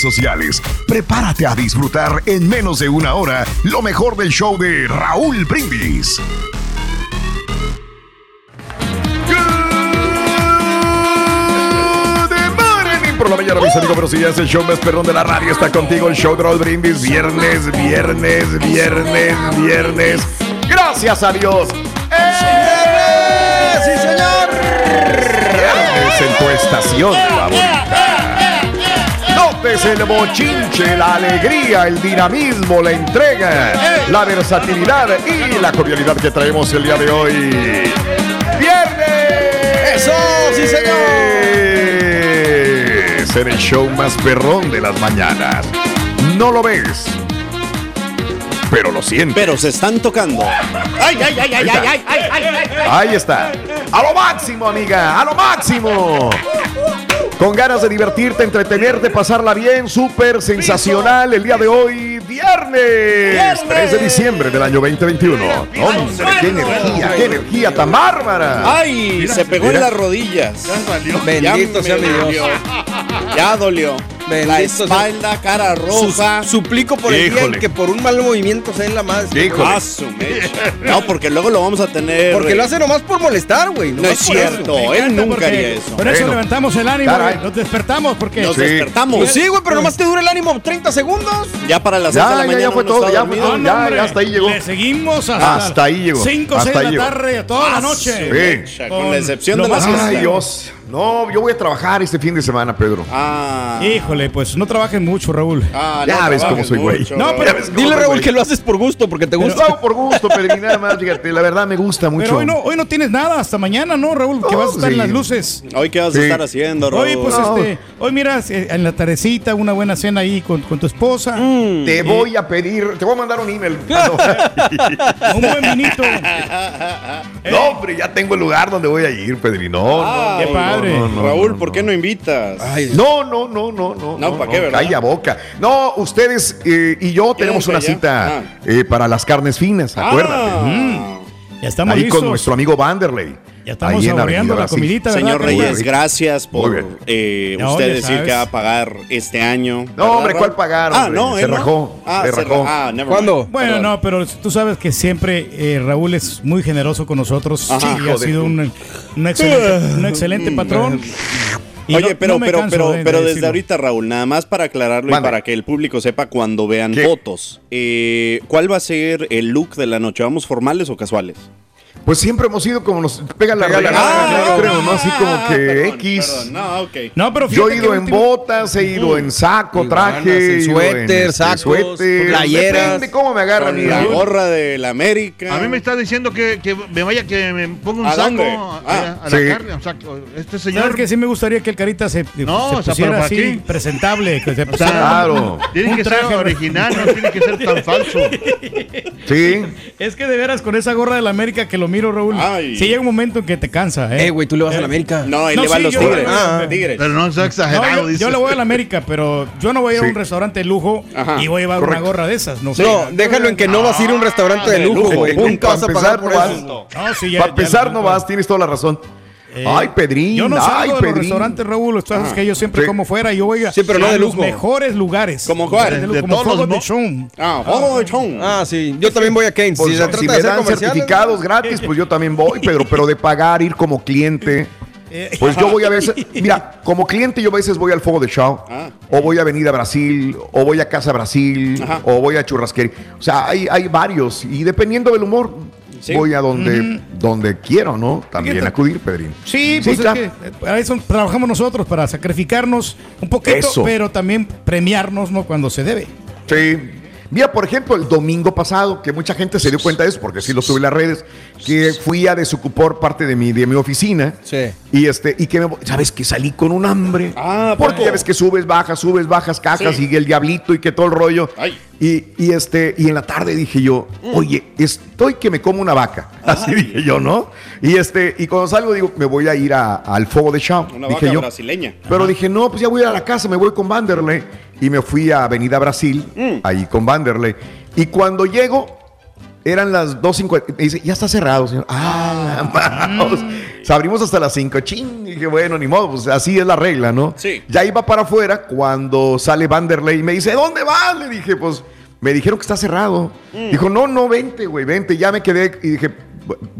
sociales. Prepárate a disfrutar en menos de una hora lo mejor del show de Raúl Brindis. por la mañana, mis amigos, pero si ya es el show más perrón de la radio, está contigo el show de Raúl Brindis, viernes, viernes, viernes, viernes. Gracias a Dios. ¡Eh! ¡Sí, señor! Viernes en tu estación. López, el bochinche, la alegría, el dinamismo, la entrega, eh. la versatilidad y la cordialidad que traemos el día de hoy. ¡Viernes! ¡Eso, sí señor! Ser el show más perrón de las mañanas. No lo ves, pero lo siento. Pero se están tocando. ¡Ay, ay, ay, ay, ay, ay, ay, ay! Ahí está. A lo máximo, amiga, a lo máximo. Con ganas de divertirte, entretenerte, pasarla bien, súper sensacional el día de hoy, viernes, 3 de diciembre del año 2021. Hombre, qué energía, qué energía tan bárbara. ¡Ay! Se pegó en las rodillas. Bendito sea mi Dios. Ya dolió. La sea- espalda, cara roja. Su- suplico por el día en que por un mal movimiento se den la madre. Híjole. Ah. No, porque luego lo vamos a tener. Porque lo hace nomás por molestar, güey. No es eso. cierto. Él nunca haría eso. Por eso Bueno. levantamos el ánimo, Caray. güey. nos despertamos porque Nos Sí. despertamos. Pues sí, güey, pero nomás te dura el ánimo 30 segundos. Ya para las 6 de Ya, la ya, mañana. ya fue todo, ya fue dormido. todo. Ya, ya hasta ahí llegó. Le seguimos hasta, Hasta ahí llegó. 5 o Hasta 6 de la tarde, toda la noche. Sí. mecha, Con la excepción de las. Ay, Dios. No, yo voy a trabajar este fin de semana, Pedro. Ah. Híjole, pues no trabajen mucho, Raúl. Ah, Ya ves cómo soy, güey. mucho, No, pero- Ya ves cómo Dile, Raúl, güey. que lo haces por gusto, porque te Lo gusta. hago por gusto, pero ni nada más, fíjate, la verdad me gusta mucho. Pero hoy no, hoy no tienes nada hasta mañana, ¿no, Raúl? Que No, vas a estar en las luces. Hoy qué vas Sí. a estar haciendo, Raúl. Hoy, pues, No. este, hoy miras eh, en la tardecita una buena cena ahí con, con tu esposa. Mm. Te voy a pedir, te voy a mandar un email. Un buen vinito. No, hombre, ya tengo el lugar donde voy a ir, Pedrino. Ah, qué padre. Raúl, ¿por qué no invitas? No, no, no, no, no. No, ¿para qué, verdad? Calla boca. No, ustedes eh, y yo tenemos una allá? cita Ah. eh, para las carnes finas, acuérdate. Ah. Ya estamos Ahí listos. con nuestro amigo Vanderlei. Ya estamos Ahí en saboreando la comidita. Señor? Reyes, gracias por eh, No, usted decir sabes. que va a pagar este año. No, ¿verdad, hombre, ¿cuál pagar, Ah, no, Se rajó, Ah, se se rajó. ra- ah, ¿Cuándo? Bueno, Perdón. no, pero tú sabes que siempre eh, Raúl es muy generoso con nosotros Ajá. y ha sido un, un excelente, un excelente patrón. Y Oye, no- pero, no me pero, canso pero, de- pero desde ahorita, Raúl, nada más para aclararlo y para que el público sepa cuando vean ¿Qué? fotos. eh, ¿Cuál va a ser el look de la noche? ¿Vamos formales o casuales? Pues siempre hemos ido como nos pega la la claro. creo, ¿no? Así como Ah, que perdón, X. perdón. No, ok. No, pero Yo he ido en último- botas, he ido en saco, traje, en suéter, este, sacos, suéter. playeras. Depende cómo me agarra Con mi la gorra de la América. A mí me está diciendo que, que me vaya, que me ponga un ¿A saco a, Ah, a la sí. carne. un saco. Este señor. ¿Sabes que sí me gustaría que el Carita se, No, se o sea, pusiera pero ¿para así, qué? presentable? Que se O sea, pusiera Claro. Tiene un que traje, ser original, no tiene que ser tan falso. Sí. Es que de veras con esa gorra de la América que lo miro, Raúl, Ay. sí llega un momento en que te cansa, ¿eh? Eh, güey, tú le vas a la América. No, él No, le va a los yo- tigres. Ah. tigres. Pero no sea No, exagerado, yo, dice. yo le voy a la América, pero yo no voy a ir a un restaurante de lujo Ajá, y voy a llevar correcto. una gorra de esas. No, sé. No, déjalo en que no vas a ir a un restaurante de de lujo, güey. Nunca vas a Para pagar por eso. No, sí, ya- Para empezar, no vas, tienes toda la razón. Eh, ay, Pedrín, Yo no ay, salgo de los Pedrín. restaurantes, Raúl. Lo que pasa es que yo siempre Sí. como fuera. Yo voy a, Sí, pero no a de los lujo. mejores lugares. ¿Como cuál? De lujo, De como todos Fuego los de mo- Show. Ah, oh, chon. Ah, sí. Yo también voy a Keynes. Pues, si se si trata me de dan certificados gratis, pues yo también voy, Pedro, pero de pagar, ir como cliente. Eh, Pues yo voy a veces, mira, como cliente yo a veces voy al Fuego de Show, Ah. o voy a Avenida Brasil, o voy a Casa Brasil, Ajá. o voy a Churrasquería. O sea, hay, hay varios, y dependiendo del humor, Sí. voy a donde, donde quiero, ¿no? También acudir, Pedrín. Sí, pues es que eh, para eso trabajamos nosotros, para sacrificarnos un poquito, Eso. pero también premiarnos ¿no? cuando se debe. Sí. Mira, por ejemplo, el domingo pasado, que mucha gente se dio cuenta de eso, porque sí lo subí en las redes, que fui a desocupar parte de mi, de mi oficina. Sí. Y este, y que me, sabes que salí con un hambre. Ah, porque ¿poco? ya ves que subes, bajas, subes, bajas, cajas Sí. y el diablito y que todo el rollo. Ay. Y, y este, y en la tarde dije yo, oye, estoy que me como una vaca. Así dije yo, ¿no? Y este, y cuando salgo digo, me voy a ir a- al fuego de Chao. Una dije vaca yo. brasileña. Pero dije, no, pues ya voy a ir a la casa, me voy con Vanderlei. Y me fui a Avenida Brasil, Mm. ahí con Vanderlei. Y cuando llego, eran las 2.50. Me dice, ya está cerrado, señor. Ah, vamos. O sea, abrimos hasta las 5. Ching. Y dije, bueno, ni modo, pues así es la regla, ¿no? Sí. Ya iba para afuera cuando sale Vanderlei y me dice, ¿dónde vas? Le dije, pues, me dijeron que está cerrado. Mm. Dijo, no, no, vente, güey, vente. Ya me quedé y dije,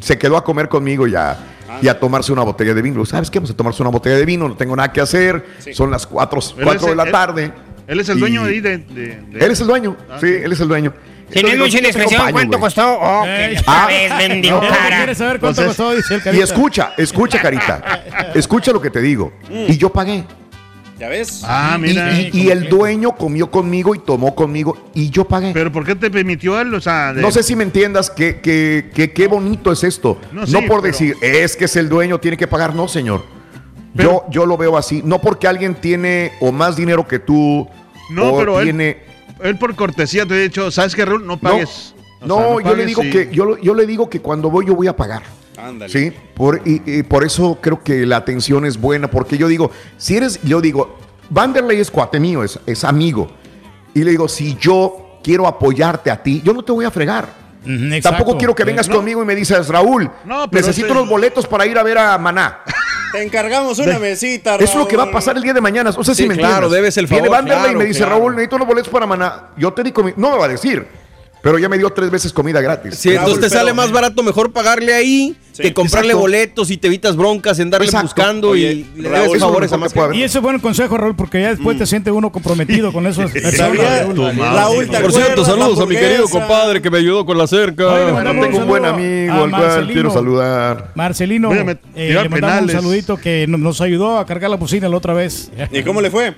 se quedó a comer conmigo ya. Y a tomarse una botella de vino. ¿Sabes qué? Vamos a tomarse una botella de vino. No tengo nada que hacer. Sí. Son las 4 Él de es- la él- tarde. Él es el Y- dueño de, de- de- Él es el dueño. sí, él es el dueño. Tiene Entonces, mucha yo te indiscreción. acompaño, ¿Cuánto costó? Oh, Eh, que ah, vez, cara. ¿Quieres saber cuánto Entonces- costó? Dice el Y carita. escucha, escucha, Carita. Escucha lo que te digo. Y yo pagué. ¿Ya ves? Ah, Y, mira. y- y el dueño comió conmigo y tomó conmigo y yo pagué. Pero ¿por qué te permitió él? O sea, de- No sé si me entiendas que, que, que- qué bonito es esto. No, por pero- decir, es que es el dueño, tiene que pagar. No, señor. Pero- yo, yo lo veo así. No porque alguien tiene o más dinero que tú. No, o pero tiene. Él por cortesía te ha dicho, ¿sabes qué, Raúl? No pagues. O No, sea, no, yo le digo que yo, yo le digo que cuando voy yo voy a pagar. Ándale. Sí, por, y, y por eso creo que la atención es buena, porque yo digo, si eres, yo digo, Vanderlei es cuate mío, es, es amigo. Y le digo, si yo quiero apoyarte a ti, yo no te voy a fregar. Exacto. Tampoco quiero que vengas no. conmigo y me dices, Raúl, No, necesito unos boletos para ir a ver a Maná. Te encargamos una mesita, Eso es lo que va a Raúl. pasar el día de mañana. No sé si Sí, me claro, entiendes. debes el Viene favor, Vanderlei y claro, me dice, claro. Raúl, necesito unos boletos para Maná. Yo te di comida. No me va a decir, pero ya me dio tres veces comida gratis. Sí, entonces te sale más barato mejor pagarle ahí Sí, que comprarle exacto. boletos y te evitas broncas en darle Exacto. buscando Oye, y le Raúl, eso favores a más que. Y ese es buen consejo, Raúl, porque ya después te siente uno comprometido con. ¿Sabía? Raúl. Raúl, ¿te Por cierto, saludos la a mi querido compadre que me ayudó con la cerca. Oye, tengo un buen amigo al cual Marcelino. quiero saludar. Marcelino, eh, tiró le mandamos un saludito que no- nos ayudó a cargar la bocina la otra vez. ¿Y cómo le fue?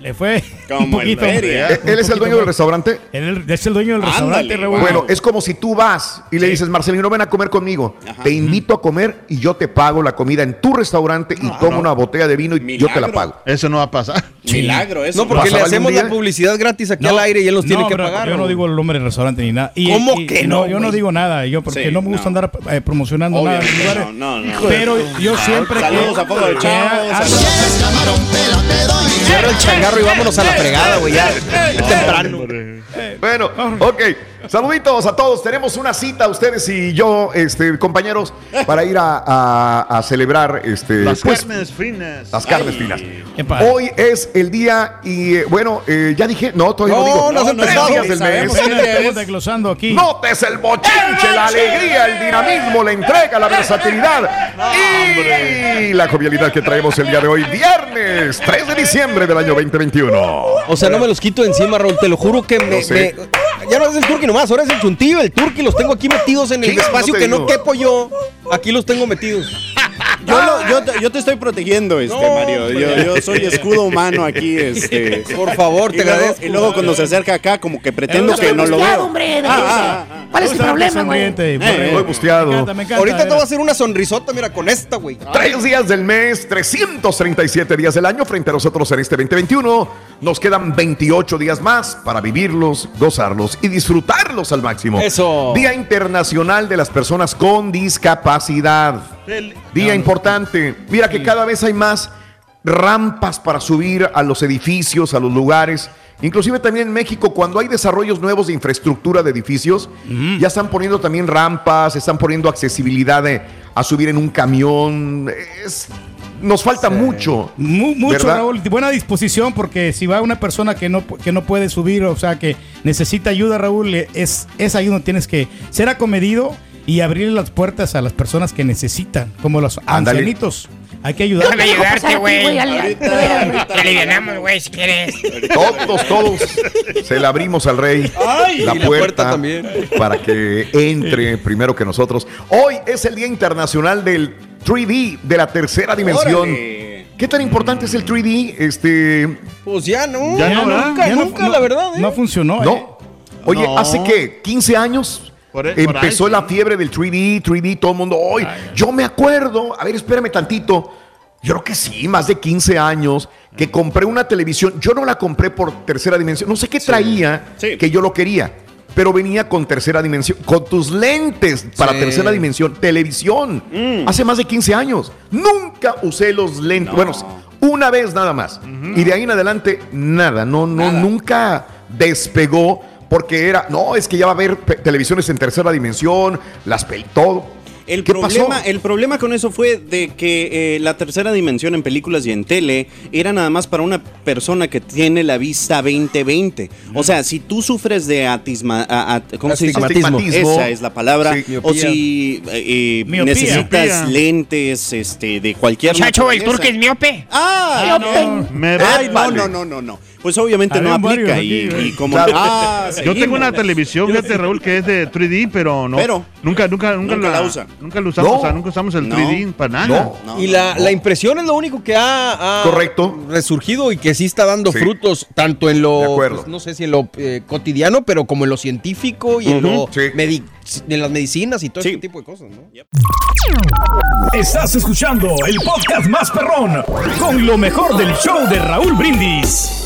Le fue Como un poquito. en feria. ¿Él es el dueño del restaurante? Él es el dueño del Ándale, restaurante, Raúl. wow. Bueno, es como si tú vas y le dices, Marcelino, ven a comer conmigo. Ajá. Te invito a comer y yo te pago la comida en tu restaurante y tomo una botella de vino y yo te la pago. Eso no va a pasar. Milagro eso. No, porque le ¿Pasaba algún hacemos la publicidad gratis aquí No, al aire y él nos tiene que pagar. Yo no digo el nombre del restaurante ni nada. Y- ¿Cómo y- que y no, Yo no digo nada, yo porque Sí, no me gusta andar eh, promocionando nada lugares. no, no. Pero yo siempre Saludos a Fuego de que Changarro y vámonos a la fregada, güey, ya. Es temprano. Bueno, ok. Saluditos a todos. Tenemos una cita, ustedes y yo, este, compañeros, para ir a, a- a celebrar este, Las pues, carnes finas. las carnes finas. Qué padre. Hoy es el día y eh, bueno, eh, ya dije, no, todavía no, No, digo. no has tres días del mes. estamos desglosando aquí. Notes el bochinche, la alegría, el dinamismo, la entrega, la versatilidad y la jovialidad que traemos el día de hoy, viernes 3 de diciembre del año 2021. O sea, no me los quito encima, Raúl. Te lo juro que me. No me- ya no es el turqui nomás, ahora es el chuntillo, el turqui. Los tengo aquí metidos en el no espacio que no quepo yo. Aquí los tengo metidos. Yo, lo- yo, te, yo te estoy protegiendo, este, No, Mario. Yo, yo soy escudo humano aquí, este. Por favor, Y te luego, agradezco. y luego cuando se acerca acá, como que pretendo que no lo veo. hombre, Ah, ah, ah. ¿Cuál es el problema, güey? Eh, borrego. Estoy busteado. Me encanta, me encanta, Ahorita te voy a hacer una sonrisota, mira, con esta, güey. Tres días del mes, 337 días del año frente a nosotros en este 2021. Nos quedan 28 días más para vivirlos, gozarlos y al máximo. Eso. Día Internacional de las Personas con Discapacidad. Día importante. Mira que cada vez hay más rampas para subir a los edificios, a los lugares. Inclusive también en México, cuando hay desarrollos nuevos de infraestructura de edificios, ya están poniendo también rampas, están poniendo accesibilidad de- a subir en un camión. Es- nos falta mucho. Mu- mucho, ¿verdad? Raúl. Buena disposición, porque si va una persona que no, que no puede subir, o sea, que necesita ayuda, Raúl, eh, es, es ahí donde tienes que ser acomedido y abrir las puertas a las personas que necesitan, como los Ándale. ancianitos. Hay que ayudar. Déjame ayudarte, güey. Te alivianamos, güey, si quieres. Todos, todos se la abrimos al rey. Ay, la, puerta también. para que entre primero que nosotros. Hoy es el Día Internacional del 3D, de la tercera dimensión. Órale. ¿Qué tan importante es el 3D? Este, Pues ya no. Ya no, nunca, Ya no- nunca, no- la verdad. ¿eh? No funcionó. ¿eh? ¿no? Oye, No. hace que 15 años Por- por empezó ahí, la sí. fiebre del 3D, 3D, todo el mundo. Hoy, yo me acuerdo, a ver, espérame tantito. Yo creo que sí, más de 15 años que compré una televisión. Yo no la compré por tercera dimensión. No sé qué traía Sí. que yo lo quería, pero venía con tercera dimensión, con tus lentes para Sí. tercera dimensión, televisión. Hace más de 15 años. Nunca usé los lentes. No. Bueno, una vez nada más. Y de ahí en adelante, nada. No, no, Nada. nunca despegó porque era, no, es que ya va a haber televisiones en tercera dimensión, las pel todo. El ¿Qué problema, pasó? el problema con eso fue de que eh, la tercera dimensión en películas y en tele era nada más para una persona que tiene la vista 20-20. O sea, si tú sufres de atisma, a- a- ¿cómo se dice? Astigmatismo. Esa es la palabra. Sí. o si eh, eh, necesitas Miopía. lentes este, de cualquier Muchacho, el turco es miope. Ah, no. Me Ay, no, Vale. no, no, no, no. Pues obviamente no aplica. Y, como. Claro. Ah, Yo tengo una televisión, fíjate, Raúl, que es de 3D, pero no. Pero. Nunca, nunca, nunca, Nunca la usa. Nunca lo usamos, No. o sea, nunca usamos el No. 3D para nada. No. No, y no, la, no. la impresión es lo único que ha, ha Correcto. resurgido y que sí está dando Sí. frutos, tanto en lo, pues, no sé si en lo eh, cotidiano, pero como en lo científico y en, lo Sí. medi- en las medicinas y todo Sí. este tipo de cosas, ¿no? Estás escuchando el podcast más perrón con lo mejor del show de Raúl Brindis.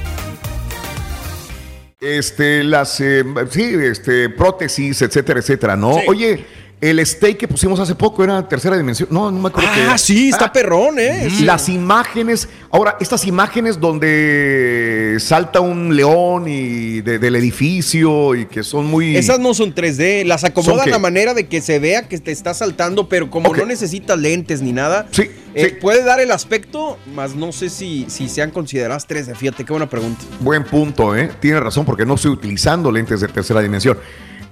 Este, las, eh, sí, este, prótesis, etcétera, etcétera, ¿no? Oye, El steak que pusimos hace poco era tercera dimensión. No, no me acuerdo. Ah, qué era. sí, está perrón, ¿eh? Las imágenes, ahora, estas imágenes donde salta un león y de- del edificio y que son muy... Esas no son 3D, las acomodan a manera de que se vea que te está saltando, pero como no necesitas lentes ni nada, Sí, eh, sí. puede dar el aspecto, más no sé si, si sean consideradas 3D. Fíjate, qué buena pregunta. Buen punto, ¿eh? Tiene razón porque no estoy utilizando lentes de tercera dimensión.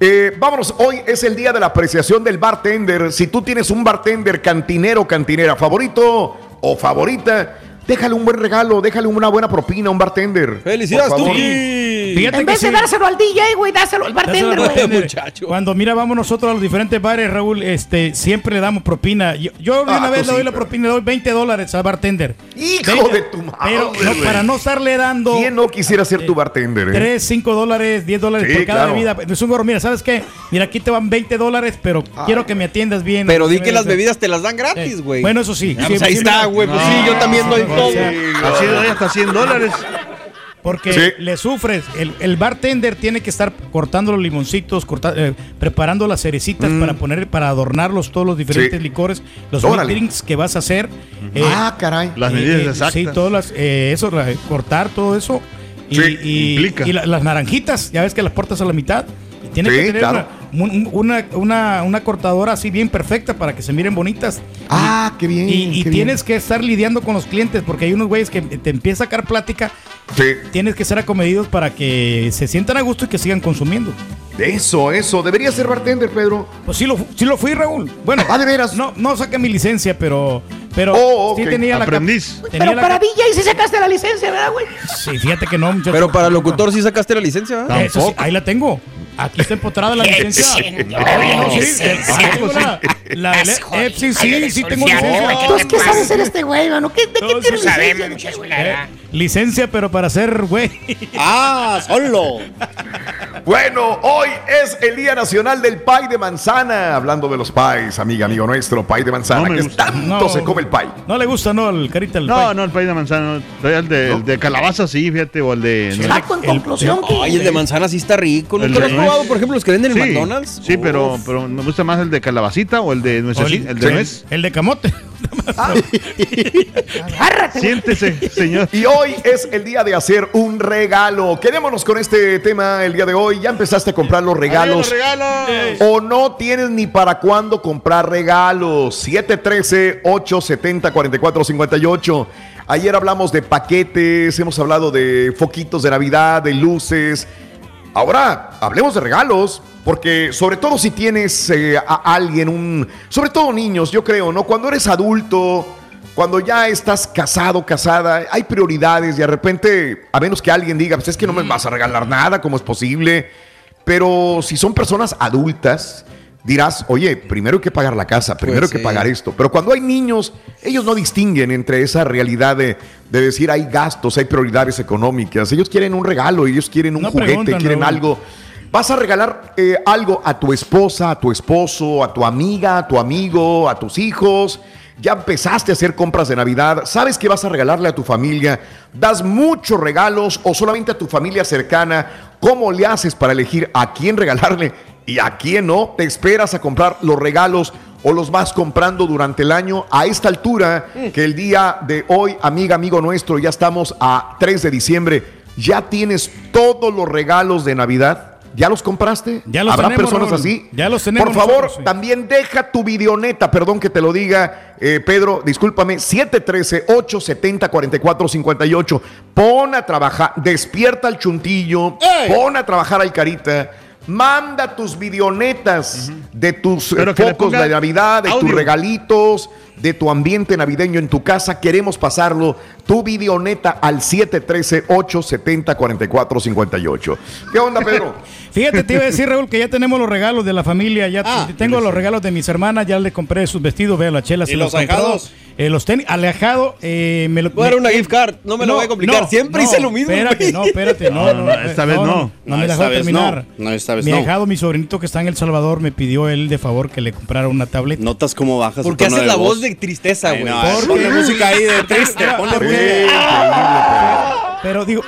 Eh, vámonos, hoy es el día de la apreciación del bartender. Si tú tienes un bartender cantinero, cantinera favorito o favorita, déjale un buen regalo, déjale una buena propina a un bartender. ¡Felicidades. Turki! Fíjate En que vez de sí. dárselo al DJ, güey, dáselo al bartender, Dáselo al güey. bartender. muchacho. Cuando mira, vamos nosotros a los diferentes bares, Raúl, este, siempre le damos propina. Yo, Ah, una vez le sí, doy la propina, le doy 20 dólares al bartender. Hijo 20, de tu madre, Pero no, para no estarle dando ¿Quién no quisiera ser tu bartender? eh? 3, 5 dólares, 10 dólares Sí, por cada claro. bebida. Es un gorro, mira, ¿sabes qué? Mira, aquí te van 20 dólares, pero quiero que me atiendas bien. Pero di que las de- bebidas te las dan gratis, Sí. güey. Bueno, eso sí. Ah, Sí, pues ahí sí, está, güey. Pues sí, yo también doy todo. sí. Así doy hasta 100 dólares. Porque Sí. le sufres. El, el bartender tiene que estar cortando los limoncitos, corta- eh, preparando las cerecitas para poner, para adornarlos todos los diferentes Mm. Sí. licores, los drinks que vas a hacer. eh, ah, caray. Las eh, medidas eh, exactas. Sí, todas las, eh, eso, la- cortar todo eso. Y, Sí, y- implica. y la- las naranjitas, ya ves que las portas a la mitad. Y tiene Sí, que tener claro. una, un- una, una- una cortadora así bien perfecta para que se miren bonitas. Ah, qué bien. Y, y qué tienes que estar lidiando con los clientes porque hay unos güeyes que te empieza a sacar plática. bien. Tienes que ser acomedidos para que se sientan a gusto y que sigan consumiendo. Sí, eso, eso. Debería ser bartender, Pedro. Pues sí lo, sí lo fui, Raúl. Bueno, Ah, de veras. no, no saqué mi licencia, pero, pero Oh, sí tenía la Aprendiz. tenía Pero la para DJ sí sacaste la licencia, ¿verdad, güey? Sí, fíjate que no, muchacho. Pero para locutor sí sacaste la licencia, ¿verdad? Eso sí, ahí la tengo. Aquí está empotrada la licencia. la, sí, sí, sí tengo licencia. güey, ¿qué Entonces, ¿qué sabe ser este güey, mano? ¿Qué, ¿De qué sabemos, licencia, muchacho, chulada? Eh, licencia, pero para ser güey. Ah, solo. Bueno, hoy es el Día Nacional del Pay de Manzana. Hablando de los pies, amiga, amigo nuestro, pay de manzana, No que gusta. tanto No. se come el pay. No le gusta, ¿no? El carita del No, pay. no, el país de manzana. no. El de, el de calabaza sí, fíjate, o el de... no, Saco en conclusión que... Ay, el de manzana sí está rico. El ¿Nunca lo has probado, por ejemplo, los que venden en Sí, McDonald's? Sí, pero, Uf. pero me gusta más el de calabacita o el de nuez. O El, el- de nuez. El de camote. Siéntese, señor. Y hoy es el día de hacer un regalo. Quedémonos con este tema el día de hoy. ¿Ya empezaste a comprar los regalos? regalos! ¿O no tienes ni para cuándo comprar regalos? 713-870-4458. Ayer hablamos de paquetes, hemos hablado de foquitos de Navidad, de luces. Ahora hablemos de regalos, porque sobre todo si tienes eh, a alguien, un, sobre todo niños, yo creo, ¿no? Cuando eres adulto, cuando ya estás casado, casada, hay prioridades y de repente, a menos que alguien diga, pues es que no me vas a regalar nada, ¿cómo es posible? Pero si son personas adultas, dirás, oye, primero hay que pagar la casa, primero Pues hay que sí. pagar esto. Pero cuando hay niños, ellos no distinguen entre esa realidad de, de decir hay gastos, hay prioridades económicas. Ellos quieren un regalo, ellos quieren un No juguete, quieren algo. Vas a regalar eh, algo a tu esposa, a tu esposo, a tu amiga, a tu amigo, a tus hijos. Ya empezaste a hacer compras de Navidad. ¿Sabes qué vas a regalarle a tu familia? ¿Das muchos regalos o solamente a tu familia cercana? ¿Cómo le haces para elegir a quién regalarle y a quién no? ¿Te esperas a comprar los regalos o los vas comprando durante el año? A esta altura, que el día de hoy, amiga, amigo nuestro, ya estamos a 3 de diciembre, ¿ya tienes todos los regalos de Navidad? ¿Ya los compraste? Ya los ¿Habrá tenemos, personas Raúl. así? Ya los tenemos Por favor, nosotros, sí. también deja tu videoneta, perdón que te lo diga, eh, Pedro, discúlpame, 713-870-4458. Pon a trabajar, despierta al chuntillo, ¡Ey! pon a trabajar al carita. Manda tus videonetas de tus focos ponga de Navidad, de tus regalitos, de tu ambiente navideño en tu casa. Queremos pasarlo, tu videoneta al 713-870-4458. ¿Qué onda, Pedro? Fíjate, te iba a decir, Raúl, que ya tenemos los regalos de la familia. Ya Ah. tengo los regalos de mis hermanas. Ya le compré sus vestidos. Veo la chela. se ¿Y los alejados? Eh, los tenis. Alejado. Eh, me lo, Voy a dar me- una gift card, no me lo voy a complicar. Siempre hice lo mismo, Espérate, no, espérate. No, No, no, esta vez no. No, No, me dejó terminar. no. No, esta vez mi no. ahijado, mi sobrinito que está en El Salvador, me pidió él de favor que le comprara una tablet. Notas cómo bajas ¿Por qué su tono haces la voz de tristeza, güey? no, ¿Por música ahí de triste. Ponle Porque- música. Pero digo,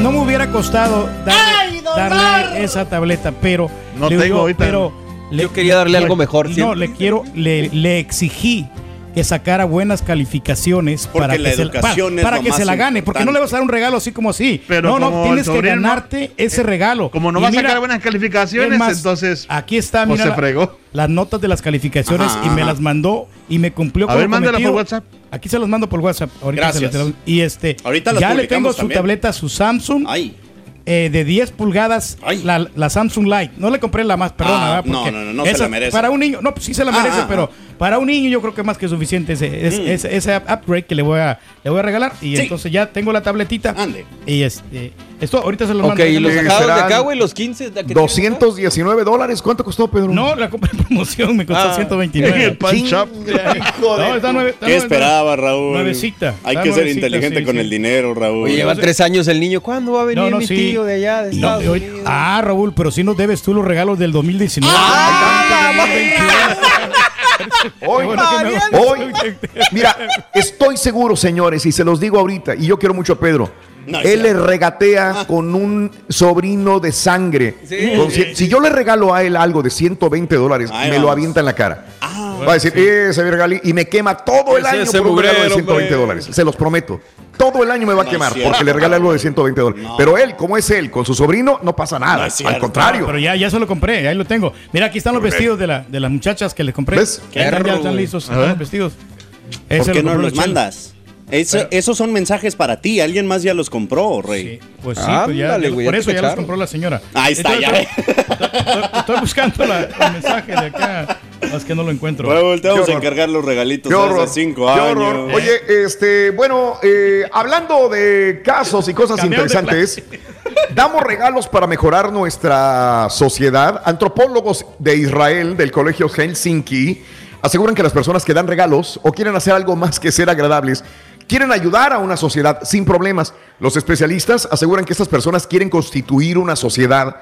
no me hubiera costado darle, darle esa tableta, pero. No le digo tengo yo, ahorita. Pero Yo quería darle algo mejor, No, siempre. le quiero, le, le exigí que sacara buenas calificaciones Porque para la que, se, educación para, es para que se la gane, porque no le vas a dar un regalo así como así. Pero no, no, tienes que ganarte ese regalo. Como no Y va a mira, sacar buenas calificaciones, más, entonces. Aquí está, pues mira, se la- fregó. las notas de las calificaciones Ajá, y me ajá. las mandó y me cumplió A con ver, lo mándala por. WhatsApp. Aquí se los mando por WhatsApp. Ahorita se Gracias. las- y este, Ahorita las ya le tengo su también. tableta, su Samsung. Ay. eh, de 10 pulgadas, Ay. la, la Samsung Light. No le compré la más perrona, Ah, ¿verdad? no, Porque no, no, no se la merece. Para un niño, no, pues sí se la Ah, merece, ah, pero para un niño yo creo que más que suficiente ese, es- Mm. ese, ese upgrade que le voy a, le voy a regalar. Y Sí. entonces ya tengo la tabletita. Ande. Y este, esto ahorita se lo Ok, mando. y los Eh, sacados de acá, güey, los 15. de que 219 dólares. ¿Cuánto costó, Pedro? No, la compré en promoción, me costó Ah. 129. El pan shop. No, está nueve- está ¿Qué nueve- esperaba, Raúl? Nuevecita. Hay que ser inteligente sí, con sí. el dinero, Raúl. Oye, lleva tres años el niño. ¿Cuándo va a venir No, no, mi sí. tío de allá, de No, Estados Unidos? ah, Raúl, pero si nos debes tú los regalos del 2019. Hoy, Qué bueno que me- hoy, mira, estoy seguro, señores, y se los digo ahorita, y yo quiero mucho a Pedro. No, él le regatea con un sobrino de sangre. Sí. Con cien- si yo le regalo a él algo de 120 dólares, Ahí me lo avienta en la cara. Ah, Va a decir, ese regalí, y me quema todo el año ese por un regalo de mugrero, 120 hombre. dólares. Se los prometo. Todo el año me va a quemar porque le regala algo de 120 dólares. No. Pero él, como es él, con su sobrino, no pasa nada. Al contrario. Pero ya, ya se lo compré, ahí lo tengo. Mira, aquí están los vestidos de, la, de las muchachas que les compré. ¿Ves? Ya están, listos, están los vestidos. ¿Por qué lo no los mandas? Eso- esos son mensajes para ti. Alguien más ya los compró, Rey. Sí, pues sí, pues ya, Ándale, ya- güey, por ya eso ya los compró la señora. Ahí está, ya. Estoy, estoy- estoy buscando la- el mensaje de acá, es que no lo encuentro. Te vamos Qué a encargar los regalitos Qué horror, hace cinco qué años. horror. Oye, este, bueno, eh, hablando de casos y cosas interesantes, damos regalos para mejorar nuestra sociedad. Antropólogos de Israel del Colegio Helsinki aseguran que las personas que dan regalos o quieren hacer algo más que ser agradables quieren ayudar a una sociedad sin problemas. Los especialistas aseguran que estas personas quieren constituir una sociedad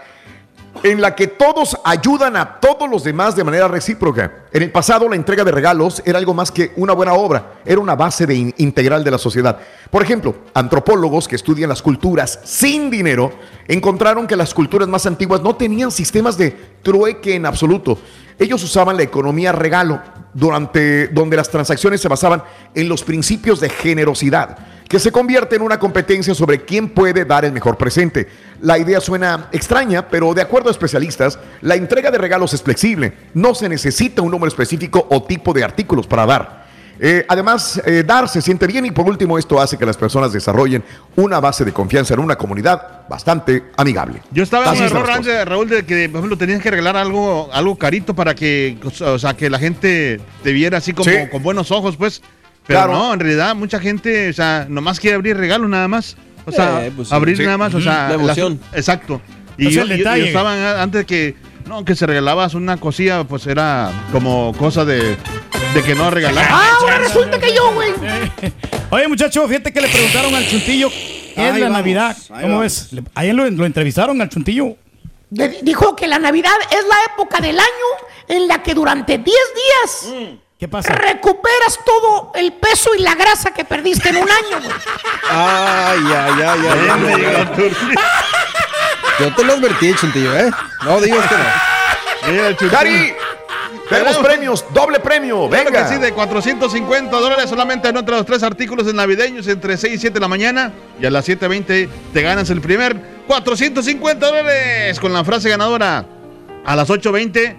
en la que todos ayudan a todos los demás de manera recíproca. En el pasado la entrega de regalos era algo más que una buena obra, era una base integral de la sociedad. Por ejemplo, antropólogos que estudian las culturas sin dinero encontraron que las culturas más antiguas no tenían sistemas de trueque en absoluto. Ellos usaban la economía regalo, durante, donde las transacciones se basaban en los principios de generosidad que se convierte en una competencia sobre quién puede dar el mejor presente. La idea suena extraña, pero de acuerdo a especialistas, la entrega de regalos es flexible. No se necesita un número específico o tipo de artículos para dar. Eh, además, eh, dar se siente bien y por último esto hace que las personas desarrollen una base de confianza en una comunidad bastante amigable. Yo estaba en Así están error antes, Raúl, de que, por ejemplo, tenías que regalar algo, algo carito para que, o sea, que la gente te viera así como Sí. con buenos ojos, pues. Pero Claro. no, en realidad mucha gente, o sea, nomás quiere abrir regalos nada más. O sea, Eh, pues abrir Sí. nada más, o sea, La emoción. exacto. Y yo, el yo- yo detalle. estaba antes que, no, que se regalabas una cosilla, pues era como cosa de, de que no regalar. Ah, ahora resulta que yo, güey. Oye, muchacho, fíjate que le preguntaron al Chuntillo qué es Ahí la vamos, Navidad. ¿Cómo vamos. ves? Ahí lo, lo entrevistaron al Chuntillo. Le- Dijo que la Navidad es la época del año en la que durante 10 días ¿Qué pasa? recuperas todo el peso y la grasa que perdiste en un año, güey. Ay, ay, ay, ay. ay. Yo te lo advertí, Chuntillo, ¿eh? No digas que no. Mira. Gary, tenemos premios, doble premio, Claro venga. que sí, de 450 dólares solamente anota los tres artículos de navideños entre 6 y 7 de la mañana y a las 7.20 te ganas el primer 450 dólares con la frase ganadora. A las 8.20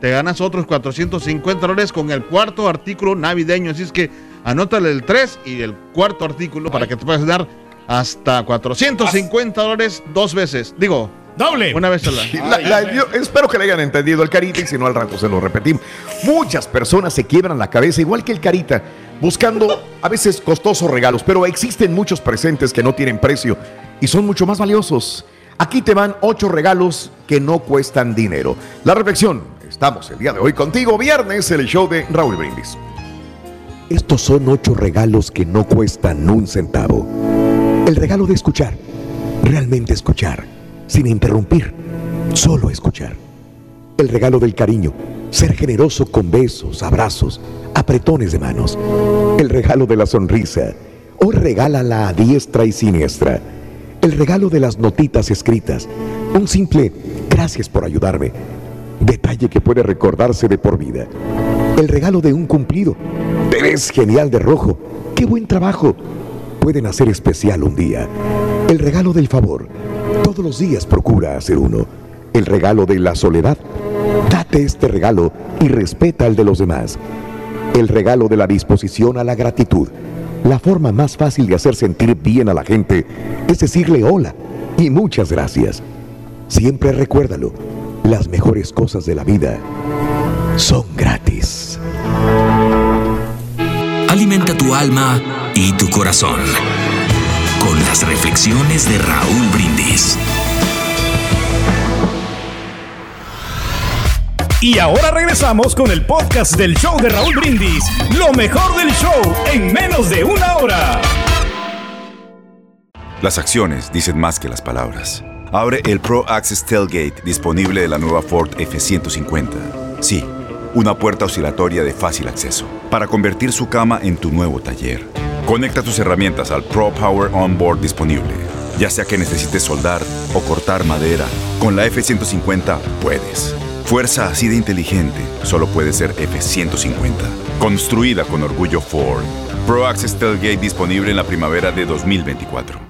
te ganas otros 450 dólares con el cuarto artículo navideño. Así es que anótale el 3 y el cuarto artículo para que te puedas dar hasta 450 dólares dos veces. Digo, Doble. una vez a la... La- la- yo espero que le hayan entendido el Carita y si no al rato se lo repetimos. Muchas personas se quiebran la cabeza, igual que el Carita, buscando a veces costosos regalos, pero existen muchos presentes que no tienen precio y son mucho más valiosos. Aquí te van ocho regalos que no cuestan dinero. La reflexión, estamos el día de hoy contigo, viernes, el show de Raúl Brindis. Estos son ocho regalos que no cuestan un centavo. El regalo de escuchar, realmente escuchar, sin interrumpir, solo escuchar. El regalo del cariño, ser generoso con besos, abrazos, apretones de manos. El regalo de la sonrisa, hoy regálala a diestra y siniestra. El regalo de las notitas escritas, un simple gracias por ayudarme. detalle que puede recordarse de por vida. El regalo de un cumplido. Te ves genial de rojo. ¡Qué buen trabajo! Pueden hacer especial un día. El regalo del favor. Todos los días procura hacer uno. El regalo de la soledad. Date este regalo y respeta el de los demás. El regalo de la disposición a la gratitud. La forma más fácil de hacer sentir bien a la gente es decirle hola y muchas gracias. Siempre recuérdalo, las mejores cosas de la vida son gratis. Alimenta tu alma y tu corazón con las reflexiones de Raúl Brindis. Y ahora regresamos con el podcast del show de Raúl Brindis. Lo mejor del show en menos de una hora. Las acciones dicen más que las palabras. Abre el Pro Access Tailgate disponible de la nueva Ford F-150. Sí, una puerta oscilatoria de fácil acceso para convertir su cama en tu nuevo taller. Conecta tus herramientas al Pro Power Onboard disponible. Ya sea que necesites soldar o cortar madera, con la F-150 puedes. Fuerza así de inteligente solo puede ser F-150. Construida con orgullo Ford. Pro Access Tailgate disponible en la primavera de 2024.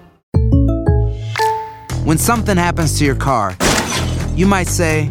When something happens to your car, you might say,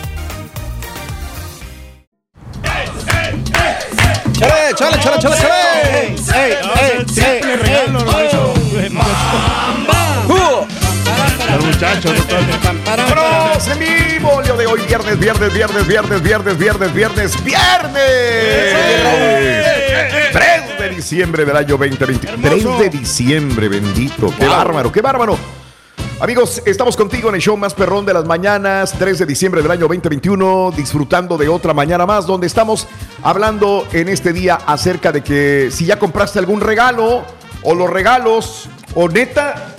¡Chale, chale, chale, chale, chale! Siempre regalo, Lorenzo. Los muchachos, ¡Bros en vivo! Día de hoy, viernes, viernes, viernes, viernes, viernes, viernes, viernes, viernes. 3 de diciembre del año 2020. 3 de diciembre, bendito. ¡Qué bárbaro, qué bárbaro! Amigos, estamos contigo en el show más perrón de las mañanas, 3 de diciembre del año 2021, disfrutando de otra mañana más, donde estamos hablando en este día acerca de que si ya compraste algún regalo o los regalos, o neta,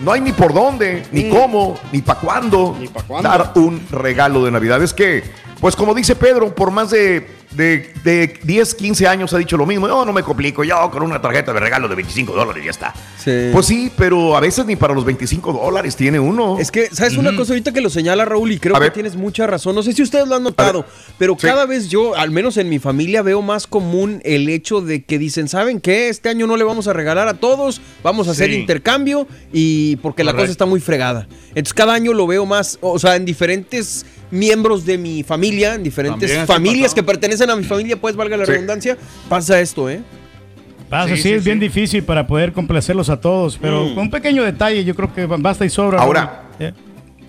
no hay ni por dónde, ni cómo, ni para cuándo dar un regalo de Navidad. Es que, pues como dice Pedro, por más de, de, de 10, 15 años ha dicho lo mismo. Yo no me complico, yo con una tarjeta de regalo de 25 dólares ya está. Sí. Pues sí, pero a veces ni para los 25 dólares tiene uno. Es que, ¿sabes una cosa ahorita que lo señala Raúl? Y creo A que ver. tienes mucha razón. No sé si ustedes lo han notado, pero cada vez yo, al menos en mi familia, veo más común el hecho de que dicen, ¿saben qué? Este año no le vamos a regalar a todos, vamos a hacer intercambio y porque la cosa está muy fregada. Entonces cada año lo veo más, o sea, en diferentes miembros de mi familia, en diferentes familias que pertenecen a mi familia, pues valga la Sí. redundancia, pasa esto, ¿eh? Pasa, Sí, sí, sí, es bien difícil para poder complacerlos a todos, pero con un pequeño detalle yo creo que basta y sobra. Ahora, ¿eh?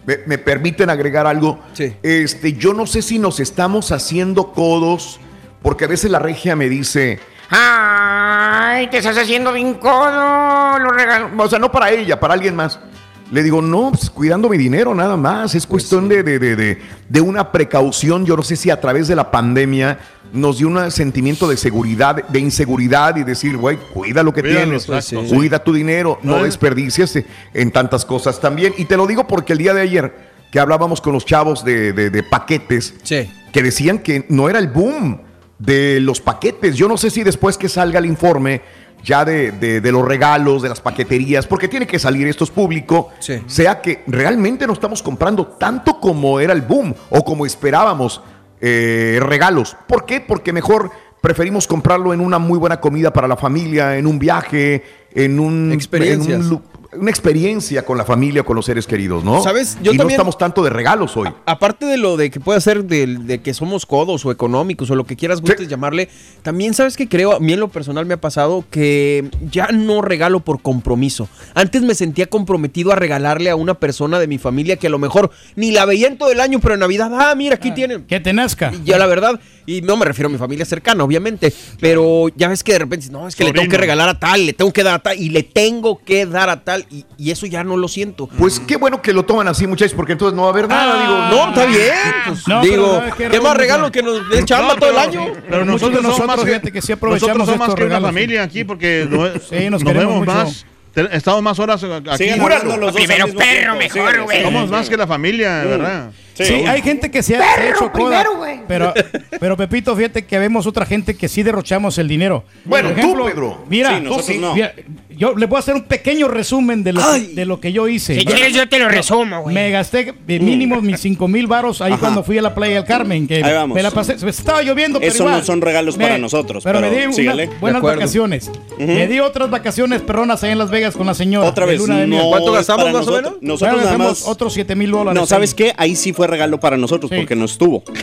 ¿Me, me permiten agregar algo? Sí. Este, yo no sé si nos estamos haciendo codos, porque a veces la regia me dice, Ay, te estás haciendo bien codo. Lo regalo. o sea, no para ella, para alguien más. Le digo, no, pues, cuidando mi dinero nada más. Es cuestión de, de, de, de- de una precaución. Yo no sé si a través de la pandemia nos dio un sentimiento de seguridad, de inseguridad y decir, güey, cuida lo que Cuídalo, tienes, sí. cuida tu dinero, no No es- desperdicies en tantas cosas también. Y te lo digo porque el día de ayer que hablábamos con los chavos de, paquetes, Sí. que decían que no era el boom de los paquetes. Yo no sé si después que salga el informe ya de, de- de los regalos, de las paqueterías, porque tiene que salir, esto es público, sea que realmente no estamos comprando tanto como era el boom o como esperábamos eh, regalos. ¿Por qué? Porque mejor preferimos comprarlo en una muy buena comida para la familia, en un viaje, en un... Experiencias. en un una experiencia con la familia, con los seres queridos, ¿no? ¿Sabes? Yo y no estamos tanto de regalos hoy. Aparte de lo de que puede ser de, de que somos codos o económicos o lo que quieras gustes llamarle, también sabes que creo, a mí en lo personal me ha pasado que ya no regalo por compromiso. Antes me sentía comprometido a regalarle a una persona de mi familia que a lo mejor ni la veía en todo el año, pero en Navidad, ah, mira, aquí tienen. Que te nazca. Y ya la verdad, y no me refiero a mi familia cercana, obviamente, pero ya ves que de repente, no, es que le tengo que regalar a tal, le tengo que dar a tal, y le tengo que dar a tal, y, y eso ya no lo siento. Pues qué bueno que lo toman así, muchachos, porque entonces no va a haber nada. Ah, digo, no, está bien. pues, No, pero digo, ¿sabes qué, ¿qué, más regalo que nos den chamba No, todo el año? Pero Muchos nosotros, nosotros, más que, fíjate que sí aprovechamos nosotros somos más que una familia aquí porque no- Sí, nos nos, vemos mucho. más. Te- Estamos más horas aquí. Hablando los dos Primero perro, tiempo. mejor, güey. Somos más que la familia, ¿verdad? Sí, hay gente que se ha, Perro hecho coda, primero, pero, pero Pepito, fíjate que vemos otra gente que sí derrochamos el dinero. Bueno, tú, Pedro. Mira, Sí, tú nosotros no. mira, yo le voy a hacer un pequeño resumen de lo, que, de lo que yo hice. Si quieres, yo te lo resumo, güey. Me gasté de mínimo mis 5 mil varos ahí Ajá. cuando fui a la playa del Carmen. Que Ahí vamos. Me la pasé, estaba lloviendo, pero Eso igual. no son regalos Me- para nosotros, Pero, me pero di unas sígale. buenas De acuerdo. vacaciones. Me di otras vacaciones perronas ahí en Las Vegas con la señora. Otra vez, luna de no ¿Cuánto gastamos más o nosotros. menos? Nosotros Bueno, nada gastamos más. otros 7 mil dólares. No, ¿sabes ahí. qué? Ahí sí fue regalo para nosotros Sí. porque no estuvo.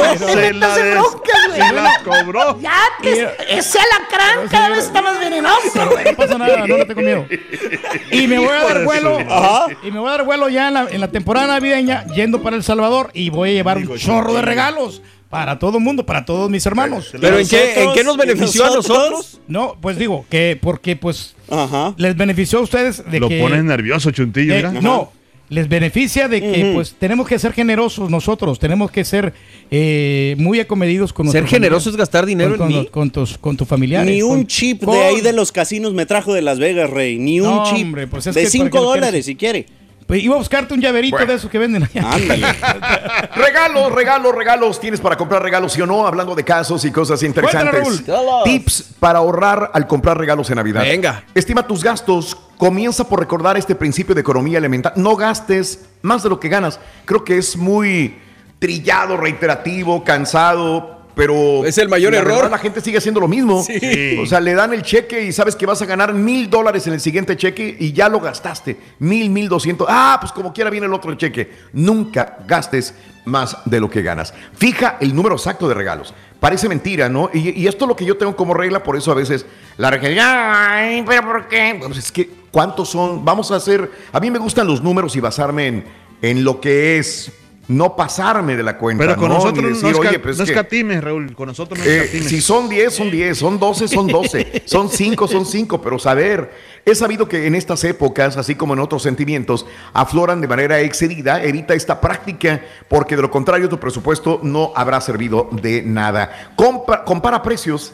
Se la, se la cobró. Ya, te- ese alacrán cada vez está más No pasa nada, no le tengo miedo. Y me voy a dar vuelo. Ajá. Y me voy a dar vuelo ya en la, en la temporada navideña, yendo para El Salvador. Y voy a llevar un chorro de regalos para todo el mundo, para todos mis hermanos. ¿Pero en qué, en qué nos ¿Y benefició a nosotros? nosotros? No, pues digo que porque pues Ajá. les benefició a ustedes de Lo que pones nervioso, Chuntillo. eh, mira. no les beneficia de que pues tenemos que ser generosos nosotros, tenemos que ser eh, muy acomedidos con Ser nuestros generoso es gastar dinero con, en con, mí. con tus con tus familiares. Ni un chip de ahí de los casinos me trajo de Las Vegas, Rey. Ni un No, chip. hombre, pues es de que ¿para 5 qué lo quieres? dólares si quiere. Pues iba a buscarte un llaverito Bueno. de esos que venden allá. Regalos, regalos, regalos. ¿Tienes para comprar regalos, sí o no? Hablando de casos y cosas interesantes. Tips para ahorrar al comprar regalos en Navidad. Venga. Estima tus gastos. Comienza por recordar este principio de economía elemental. No gastes más de lo que ganas. Creo que es muy trillado, reiterativo, cansado. Pero Es el mayor la error. verdad, la gente sigue haciendo lo mismo. Sí. O sea, le dan el cheque y sabes que vas a ganar mil dólares en el siguiente cheque y ya lo gastaste. Mil, mil doscientos. Ah, pues como quiera viene el otro cheque. Nunca gastes más de lo que ganas. Fija el número exacto de regalos. Parece mentira, ¿no? Y, y esto es lo que yo tengo como regla, por eso a veces la regla, ay, pero ¿por qué? Bueno, pues es que, ¿cuántos son? Vamos a hacer, a mí me gustan los números y basarme en, en lo que es, no pasarme de la cuenta. Pero con ¿no? nosotros Ni no, decir, esca- "Oye, pues es no que- escatimes, Raúl. Con nosotros no eh, escatimes. si son 10, son 10, son 12, son 12, son 5, son 5, pero saber, he sabido que en estas épocas, así como en otros sentimientos, afloran de manera excedida, evita esta práctica, porque de lo contrario tu presupuesto no habrá servido de nada. Compara precios,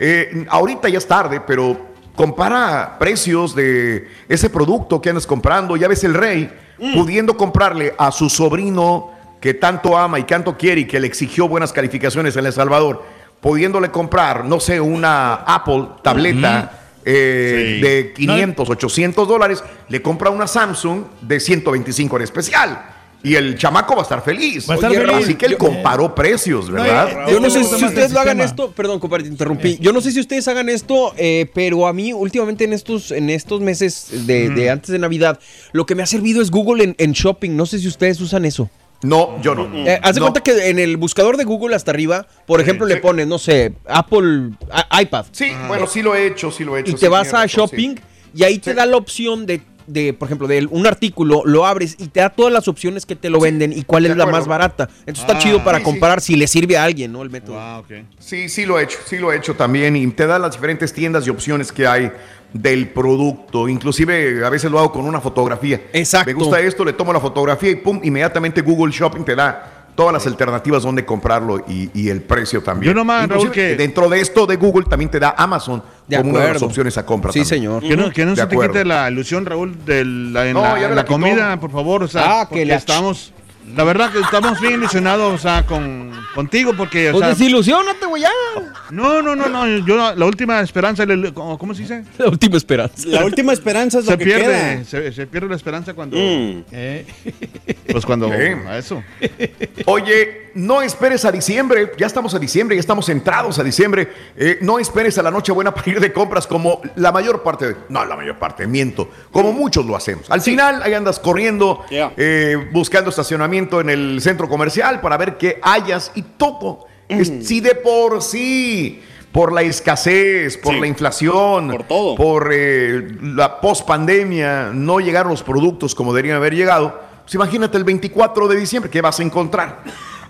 eh, ahorita ya es tarde, pero compara precios de ese producto que andas comprando, ya ves el rey, pudiendo comprarle a su sobrino que tanto ama y tanto quiere y que le exigió buenas calificaciones en El Salvador, pudiéndole comprar, no sé, una Apple tableta eh, Sí. de 500, 800 dólares, le compra una Samsung de 125 en especial. Y el chamaco va a estar feliz. Va a estar Oye, feliz. Así que él Yo- comparó precios, ¿verdad? eh, Yo no sé si ustedes lo hagan esto, perdón, compadre, te interrumpí. Yo no sé si ustedes hagan esto, eh, pero a mí últimamente en estos, en estos meses de, de antes de Navidad, lo que me ha servido es Google en, en shopping. No sé si ustedes usan eso. No, yo no. Eh, haz de No. cuenta que en el buscador de Google hasta arriba, por ejemplo, le pones, no sé, Apple, iPad. Sí, bueno, sí lo he hecho, sí lo he hecho. y sí, te vas a razón, shopping sí. y ahí te da la opción de, de, por ejemplo, de un artículo, lo abres y te da todas las opciones que te lo venden y cuál de es la más barata. Entonces está Ah. chido para Sí, sí. comparar si le sirve a alguien, ¿no? El método. Ah, ok. Sí, sí lo he hecho, sí lo he hecho también y te da las diferentes tiendas y opciones que hay del producto. Inclusive a veces lo hago con una fotografía. Exacto. Me gusta esto, le tomo la fotografía y pum, inmediatamente Google Shopping te da todas las alternativas donde comprarlo y, y el precio también. Yo nomás, Raúl, que- dentro de esto de Google también te da Amazon De como una de las opciones a compra. Sí, también. señor. Que no, que no se te quite la ilusión, Raúl, de la, en No, la, ya me en la comida, por favor. O sea, Ah, que la- estamos, La verdad que estamos bien ilusionados, o sea, con, contigo porque, o Pues sea, desilusionate, güey, ya. no, no, no, no, yo la, la última esperanza, ¿cómo cómo se dice? La última esperanza. La última esperanza es lo Se que pierde, queda. se, se pierde la esperanza cuando, Mm. pues cuando, a eso. Oye, no esperes a diciembre. Ya estamos a diciembre, ya estamos entrados a diciembre. Eh, no esperes a la Nochebuena para ir de compras como la mayor parte de. No, la mayor parte, miento. Como muchos lo hacemos. Al final, ahí andas corriendo, Yeah. eh, buscando estacionamiento en el centro comercial para ver qué hayas y todo. Es- si de por sí. Por la escasez, por Sí. la inflación, Por todo. por eh, la post-pandemia, no llegaron los productos como deberían haber llegado. Pues imagínate el 24 de diciembre, ¿qué vas a encontrar?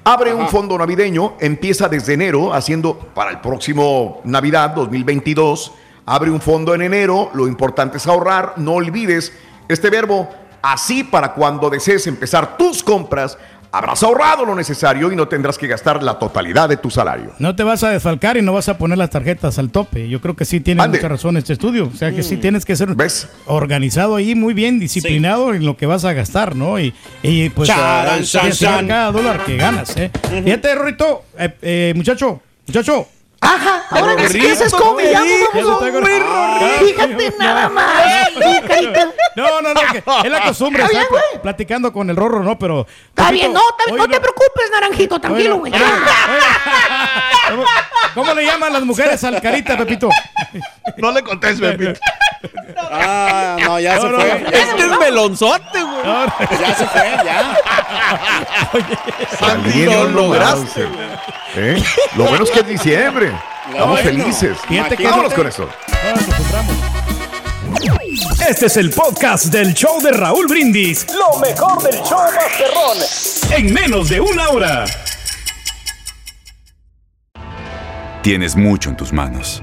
Abre un fondo navideño, empieza desde enero, haciendo para el próximo Navidad 2022. Abre un fondo en enero, lo importante es ahorrar, no olvides este verbo, así para cuando desees empezar tus compras, habrás ahorrado lo necesario y no tendrás que gastar la totalidad de tu salario. No te vas a desfalcar y no vas a poner las tarjetas al tope. Yo creo que sí tiene Ande. mucha razón este estudio. O sea que sí tienes que ser ¿Ves? organizado ahí, muy bien, disciplinado en lo que vas a gastar, ¿no? Y, y pues Charan, a- chan, y estimar chan. cada dólar que ganas, ¿eh? Fíjate, Rorrito, eh, eh, muchacho, muchacho. Ajá, ahora que Rorrito, es como me llamo, ya se está hombre, acordando. Fíjate nada más. No, no, no, que es la costumbre, Está bien, platicando con el Rorro, ¿no? Pero. Está bien, no, está bien, no te preocupes, naranjito, tranquilo, güey. ¿Cómo, cómo le llaman las mujeres al carita, Pepito? No le contés, Pepito. Ah, no, ya No, se no, fue. no. Ya se Este es melonzote, güey. Ya se fue, ya. También lo lograste. ¿Eh? Lo bueno es que es diciembre. Estamos bueno. felices. Fíjate Vámonos no- con eso. Este es el podcast del show de Raúl Brindis. Lo mejor del show Masterrón. En menos de una hora. Tienes mucho en tus manos.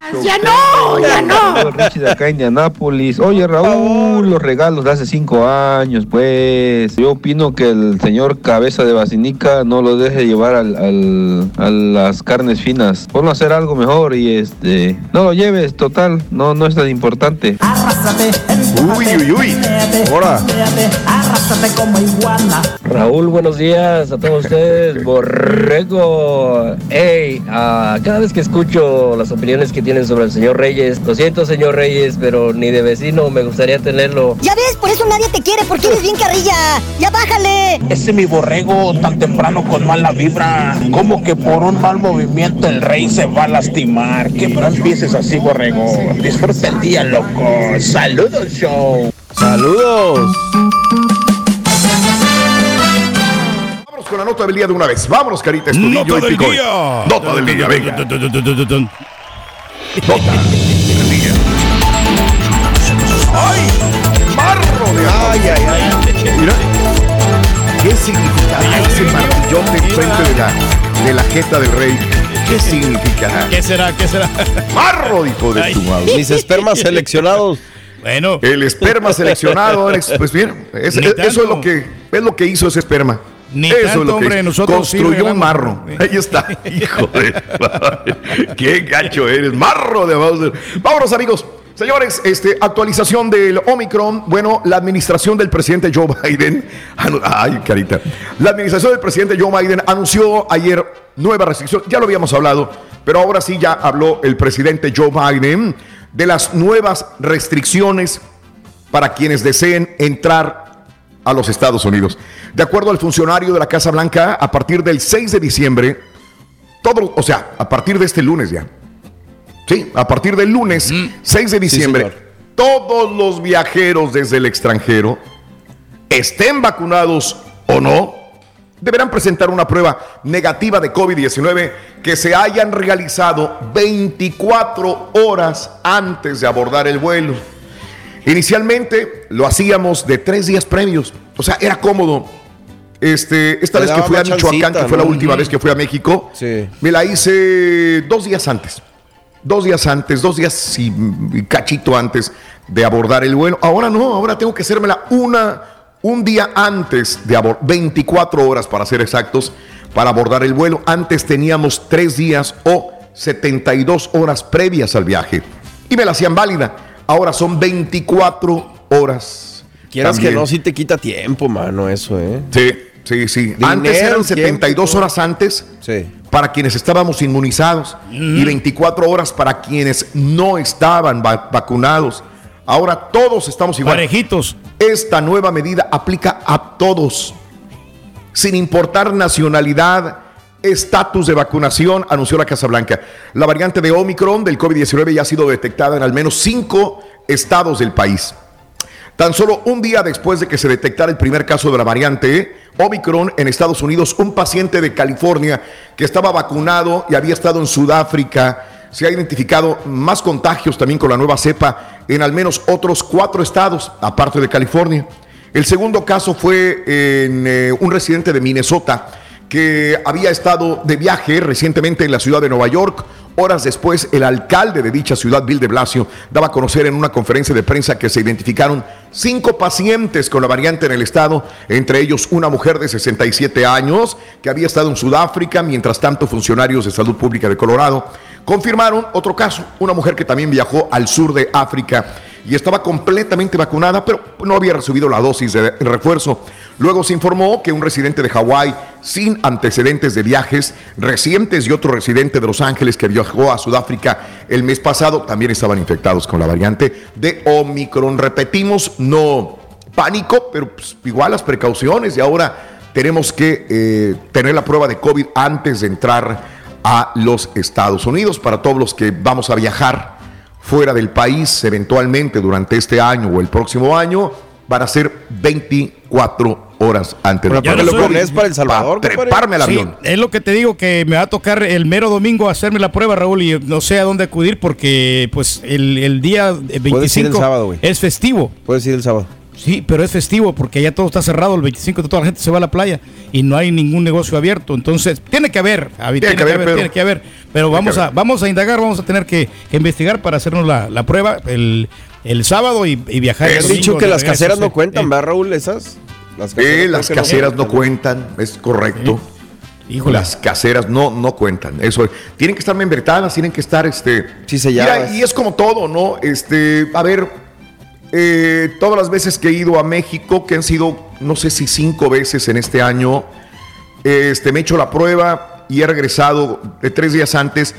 Ya no, ya no. Richie de acá Indianápolis. Oye, Raúl, los regalos de hace cinco años, pues. Yo opino que el señor cabeza de basinica no lo deje llevar al, al- a las carnes finas. Ponlo a hacer algo mejor y este. No lo lleves, total. No, no es tan importante. Uy, uy, uy. Ahora. Raúl, buenos días a todos ustedes. Borrego. Hey, cada vez que escucho las opiniones que tienen sobre el señor Reyes, lo siento, señor Reyes, pero ni de vecino me gustaría tenerlo. Ya ves, por eso nadie te quiere, porque eres bien carrilla. Ya bájale. Ese mi borrego tan temprano con mala vibra. Como que por un mal movimiento el rey se va a lastimar. Que no empieces así, borrego. Disfruta el día, loco. Saludos, show. Saludos. Vámonos con la nota del día de una vez. Vámonos, Carita Estudillo Nota y del día. Nota del día, venga. ¡Ay! ¡Marro de Ay, ay, ay. Mira. ¿Qué significa ese martillote enfrente de la, de la jeta del rey? ¿Qué significa? ¿Qué será? ¿Qué será? ¡Marro, hijo de tu madre! Mis espermas seleccionados. Bueno. El esperma seleccionado, Alex. Pues bien, es- Ni es- eso es lo que es lo que hizo ese esperma. Ni eso tanto, es lo que hombre, nosotros construyó un marro. Ahí está, hijo de. Qué gacho eres, marro de Bowser. Vámonos, amigos. Señores, este, actualización del Omicron. Bueno, la administración del presidente Joe Biden. Ay, carita. La administración del presidente Joe Biden anunció ayer nueva restricción. Ya lo habíamos hablado, pero ahora sí ya habló el presidente Joe Biden de las nuevas restricciones para quienes deseen entrar a los Estados Unidos. De acuerdo al funcionario de la Casa Blanca, a partir del 6 de diciembre, todo, o sea, a partir de este lunes ya. Sí, a partir del lunes 6 de diciembre, todos los viajeros desde el extranjero, estén vacunados o no, deberán presentar una prueba negativa de COVID-19 que se hayan realizado 24 horas antes de abordar el vuelo. Inicialmente lo hacíamos de tres días previos, o sea, era cómodo. Este, esta Te vez que fui a Michoacán, que fue la última vez que fui a México, me la hice dos días antes. Dos días antes, dos días y, cachito antes de abordar el vuelo. Ahora no, ahora tengo que hacérmela una, un día antes de abordar, 24 horas para ser exactos, para abordar el vuelo. Antes teníamos tres días o 72 horas previas al viaje y me la hacían válida. Ahora son 24 horas. Quieras que no, sí te quita tiempo, mano, eso, ¿eh? Sí, sí, sí. Dinero, antes eran tiempo, 72 horas antes para quienes estábamos inmunizados y 24 horas para quienes no estaban va- vacunados. Ahora todos estamos igual. Parejitos. Esta nueva medida aplica a todos, sin importar nacionalidad, estatus de vacunación, anunció la Casa Blanca. La variante de Omicron del COVID-19 ya ha sido detectada en al menos cinco estados del país. Tan solo un día después de que se detectara el primer caso de la variante Omicron en Estados Unidos, un paciente de California que estaba vacunado y había estado en Sudáfrica, se ha identificado más contagios también con la nueva cepa en al menos otros cuatro estados, aparte de California. El segundo caso fue en eh, un residente de Minnesota que había estado de viaje recientemente en la ciudad de Nueva York. Horas después, el alcalde de dicha ciudad, Bill de Blasio, daba a conocer en una conferencia de prensa que se identificaron cinco pacientes con la variante en el estado, entre ellos una mujer de 67 años que había estado en Sudáfrica, mientras tanto funcionarios de salud pública de Colorado confirmaron otro caso, una mujer que también viajó al sur de África y estaba completamente vacunada, pero no había recibido la dosis de refuerzo. Luego se informó que un residente de Hawái sin antecedentes de viajes recientes y otro residente de Los Ángeles que viajó a Sudáfrica el mes pasado también estaban infectados con la variante de Omicron. Repetimos, no pánico, pero pues, igual las precauciones y ahora tenemos que eh, tener la prueba de COVID antes de entrar a los Estados Unidos para todos los que vamos a viajar fuera del país eventualmente durante este año o el próximo año van a ser 24 horas antes Pero ¿para qué lo pones para El Salvador, Para treparme al Sí, avión. es lo que te digo, que me va a tocar el mero domingo hacerme la prueba, Raúl, y no sé a dónde acudir porque pues el, el día 25 Puedes ir el sábado, güey. es festivo. Puedes ir el sábado. Sí, pero es festivo porque ya todo está cerrado. El 25 toda la gente se va a la playa y no hay ningún negocio abierto. Entonces, tiene que haber, Javi, tiene, que haber, Pedro. tiene que haber. Pero vamos que a, vamos a indagar, vamos a tener que, que investigar para hacernos la, la prueba el, el sábado y, y viajar. el Has domingo dicho que las regreso, caseras no cuentan, ¿verdad, Raúl? Esas. Las Eh, las caseras no cuentan, es correcto. Híjole. Las caseras no, no cuentan. Eso tienen que estar membretadas, tienen que estar este. Sí, selladas. Mira, y es como todo, ¿no? Este, a ver, eh, todas las veces que he ido a México, que han sido, no sé si cinco veces en este año, este, me he hecho la prueba y he regresado eh, tres días antes.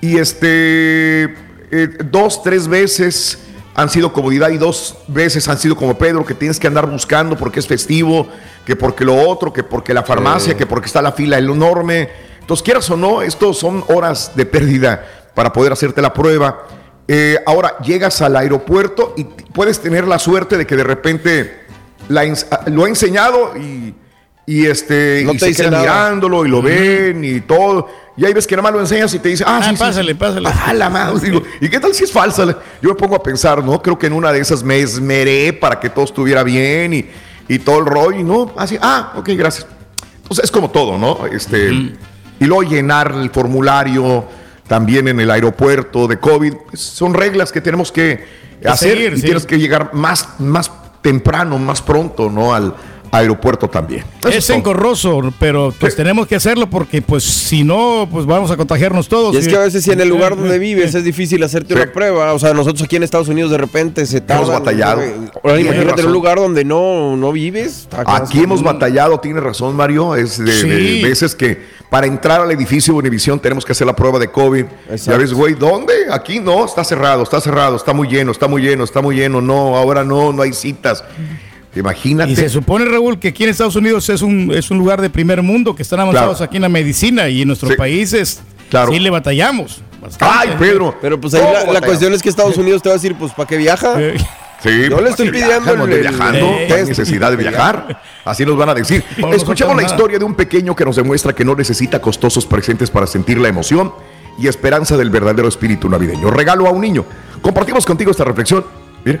Y este, eh, dos, tres veces han sido comodidad y dos veces han sido como Pedro, que tienes que andar buscando porque es festivo, que porque lo otro, que porque la farmacia, que porque está la fila enorme. Entonces, quieras o no, estos son horas de pérdida para poder hacerte la prueba. Eh, ahora llegas al aeropuerto y puedes tener la suerte de que de repente la ens- lo he enseñado y, y este No y se quedan mirándolo y lo ven y todo. Y hay veces que nada más lo enseñas y te dice, ah, Ah, sí, sí, pásale, sí. pásale. Ah, la madre. Digo, ¿y qué tal si es falsa? Yo me pongo a pensar, ¿no? Creo que en una de esas me esmeré para que todo estuviera bien y, y todo el rollo. No, así, ah, ok, gracias. Entonces es como todo, ¿no? Este, Y luego llenar el formulario también en el aeropuerto de COVID. son reglas que tenemos que hacer seguir, y sí. tienes que llegar más, más temprano, más pronto, ¿no? Al aeropuerto también. Eso Es todo. engorroso, pero pues tenemos que hacerlo porque pues si no, pues vamos a contagiarnos todos. Y es que a veces si en el lugar donde vives es difícil hacerte Sí. una prueba. O sea, nosotros aquí en Estados Unidos de repente se tardan. batallado. Ahora Tienes imagínate en un lugar donde no, no vives. Aquí hemos batallado, tiene razón Mario, es de, veces que para entrar al edificio de Univisión tenemos que hacer la prueba de COVID. Ya ves, güey, ¿dónde? Aquí no, está cerrado, está cerrado, está muy lleno, está muy lleno, está muy lleno, no, ahora no, no hay citas. Imagínate. Y se supone, Raúl, que aquí en Estados Unidos es un, es un lugar de primer mundo, que están avanzados Claro. aquí en la medicina y en nuestros Sí. países Claro. sí le batallamos. bastante. Ay, Pedro. Pero pues ahí ¿cómo la, cuestión es que Estados Unidos te va a decir, pues, ¿para qué viaja? Sí, Yo pues, le estoy ¿para qué pidiendo viajan? el- ¿Dónde el- viajando, necesidad de viajar. Así nos van a decir. Escuchamos la historia de un pequeño que nos demuestra que no necesita costosos presentes para sentir la emoción y esperanza del verdadero espíritu navideño. Regalo a un niño. Compartimos contigo esta reflexión. Mira.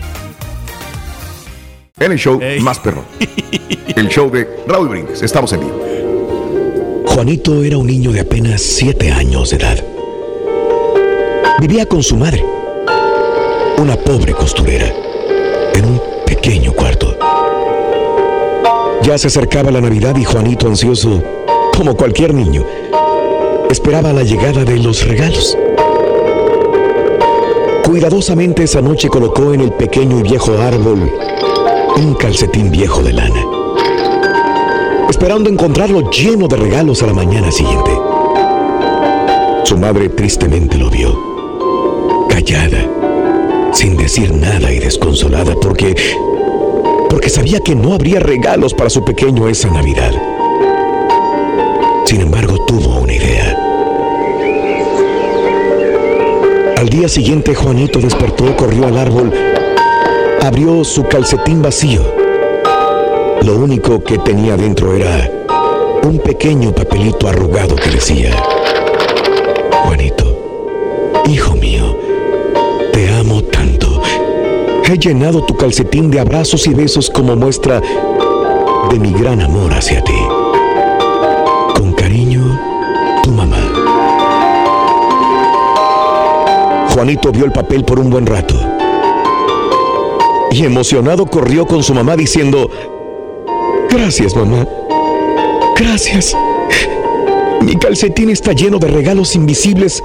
En el show más perro. El show de Raúl Brindis. Estamos en vivo. Juanito era un niño de apenas 7 años de edad. Vivía con su madre, una pobre costurera, en un pequeño cuarto. Ya se acercaba la Navidad y Juanito ansioso, como cualquier niño, esperaba la llegada de los regalos. Cuidadosamente esa noche colocó en el pequeño y viejo árbol un calcetín viejo de lana esperando encontrarlo lleno de regalos a la mañana siguiente. Su madre tristemente lo vio, callada, sin decir nada y desconsolada porque porque sabía que no habría regalos para su pequeño esa Navidad. Sin embargo, tuvo una idea. Al día siguiente, Juanito despertó, corrió al árbol, abrió su calcetín vacío lo único que tenía dentro era un pequeño papelito arrugado que decía, Juanito, hijo mío, te amo tanto. He llenado tu calcetín de abrazos y besos como muestra de mi gran amor hacia ti. Con cariño, tu mamá. Juanito vio el papel por un buen rato y emocionado corrió con su mamá diciendo, Gracias, mamá. Gracias. Mi calcetín está lleno de regalos invisibles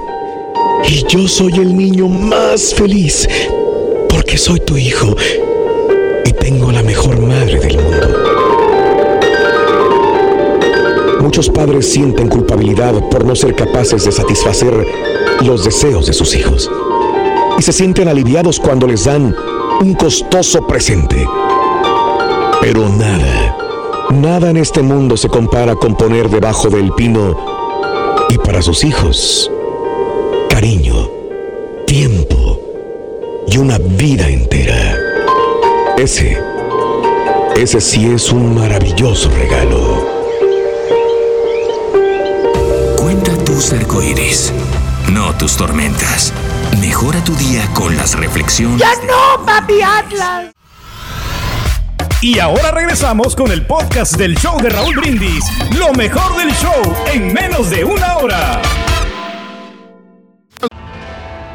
y yo soy el niño más feliz porque soy tu hijo y tengo la mejor madre del mundo. Muchos padres sienten culpabilidad por no ser capaces de satisfacer los deseos de sus hijos y se sienten aliviados cuando les dan un costoso presente. Pero nada, nada en este mundo se compara con poner debajo del pino y para sus hijos cariño, tiempo y una vida entera. Ese, ese sí es un maravilloso regalo. Cuenta tus arcoíris, no tus tormentas. Mejora tu día con las reflexiones. ¡Ya no, papi Atlas! Y ahora regresamos con el podcast del show de Raúl Brindis. Lo mejor del show en menos de una hora.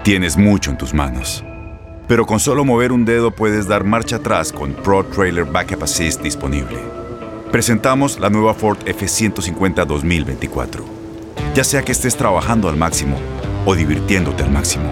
Tienes mucho en tus manos. Pero con solo mover un dedo puedes dar marcha atrás con Pro Trailer Backup Assist disponible. Presentamos la nueva Ford F150 2024. Ya sea que estés trabajando al máximo o divirtiéndote al máximo,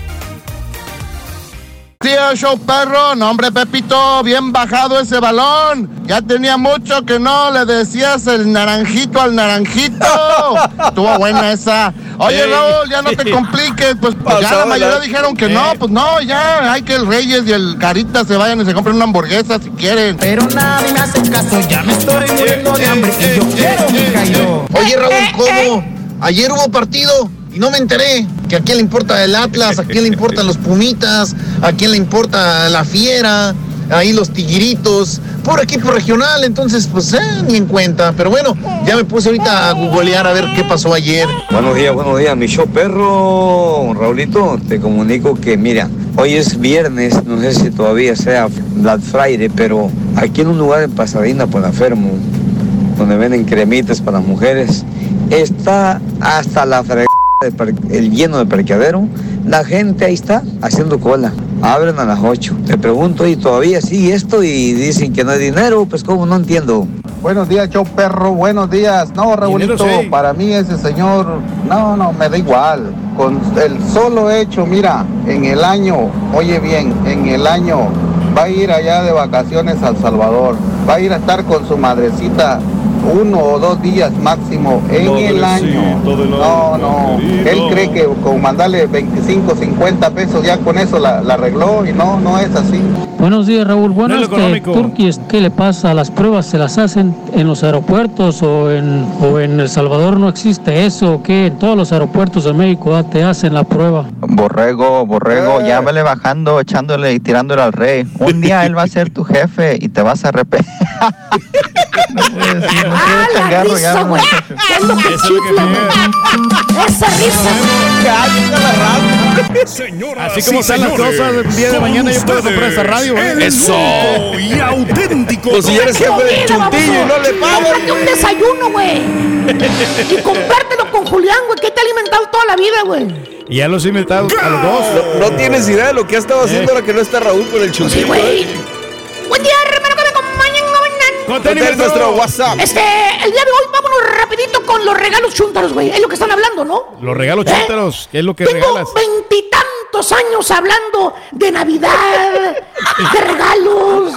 Tío Show Perro, no hombre Pepito, bien bajado ese balón. Ya tenía mucho que no le decías el naranjito al naranjito. Estuvo buena esa. Oye. Raúl, ya no te compliques, pues, pues ya la mayoría dijeron que Eh. no, pues no, ya hay que el Reyes y el Carita se vayan y se compren una hamburguesa si quieren. Pero nadie me hace caso, ya me estoy muriendo de hambre y yo quiero mi. Oye, Raúl, ¿cómo? Ayer hubo partido y no me enteré. Que a quién le importa el Atlas, a quién le importan los Pumitas, a quién le importa la Fiera, ahí los Tigritos. Por equipo regional, entonces, pues, eh, ni en cuenta. Pero bueno, ya me puse ahorita a googlear a ver qué pasó ayer. Buenos días, buenos días, mi show perro. Raulito, te comunico que, mira, hoy es viernes, no sé si todavía sea Black Friday, pero aquí en un lugar en Pasadena, por la Fermo, donde venden cremitas para mujeres, está hasta la fregada el lleno de parqueadero. La gente ahí está haciendo cola. Abren a las 8. Te pregunto, ¿y todavía sigue esto? Y dicen que no hay dinero, pues como no entiendo. Buenos días, show perro, buenos días. No, Raulito, sí. para mí ese señor, no, no, me da igual. Con el solo hecho, mira, en el año, oye bien, en el año va a ir allá de vacaciones a El Salvador, va a ir a estar con su madrecita uno o dos días máximo en el año. No, no, él cree que con mandarle 25, 50 pesos ya con eso la, la arregló y no, no es así. Buenos días, Raúl. Bueno, No este, económico. Turquía, ¿qué le pasa? ¿Las pruebas se las hacen en los aeropuertos o en, o en El Salvador no existe eso? ¿O qué? En todos los aeropuertos de México ah, te hacen la prueba. Borrego, borrego, ya vele bajando, echándole y tirándole al rey. Un día él va a ser tu jefe y te vas a arrepentir. Ah, la changarro ya, risa, güey. muchacho. Es lo que. Esa risa. Así como están las cosas, el día de mañana yo puedo comprar esa radio, güey. Eso. Y auténtico. Pues si eres jefe del chuntillo y no le pagas. Un desayuno, güey. Y compártelo con Julián, güey, que te ha alimentado toda la vida, güey. Y ya los he inventado a los dos. No, no tienes idea de lo que ha estado haciendo ahora que no está Raúl con el chuntillo. Sí, güey. Buen día, hermano, Contén nuestro WhatsApp. Este, el día de hoy vámonos rapidito con los regalos chúntaros, güey. Es lo que están hablando, ¿no? Los regalos ¿Eh? chúntaros, ¿qué es lo que Tengo regalas? veintitantos años hablando de Navidad, de regalos.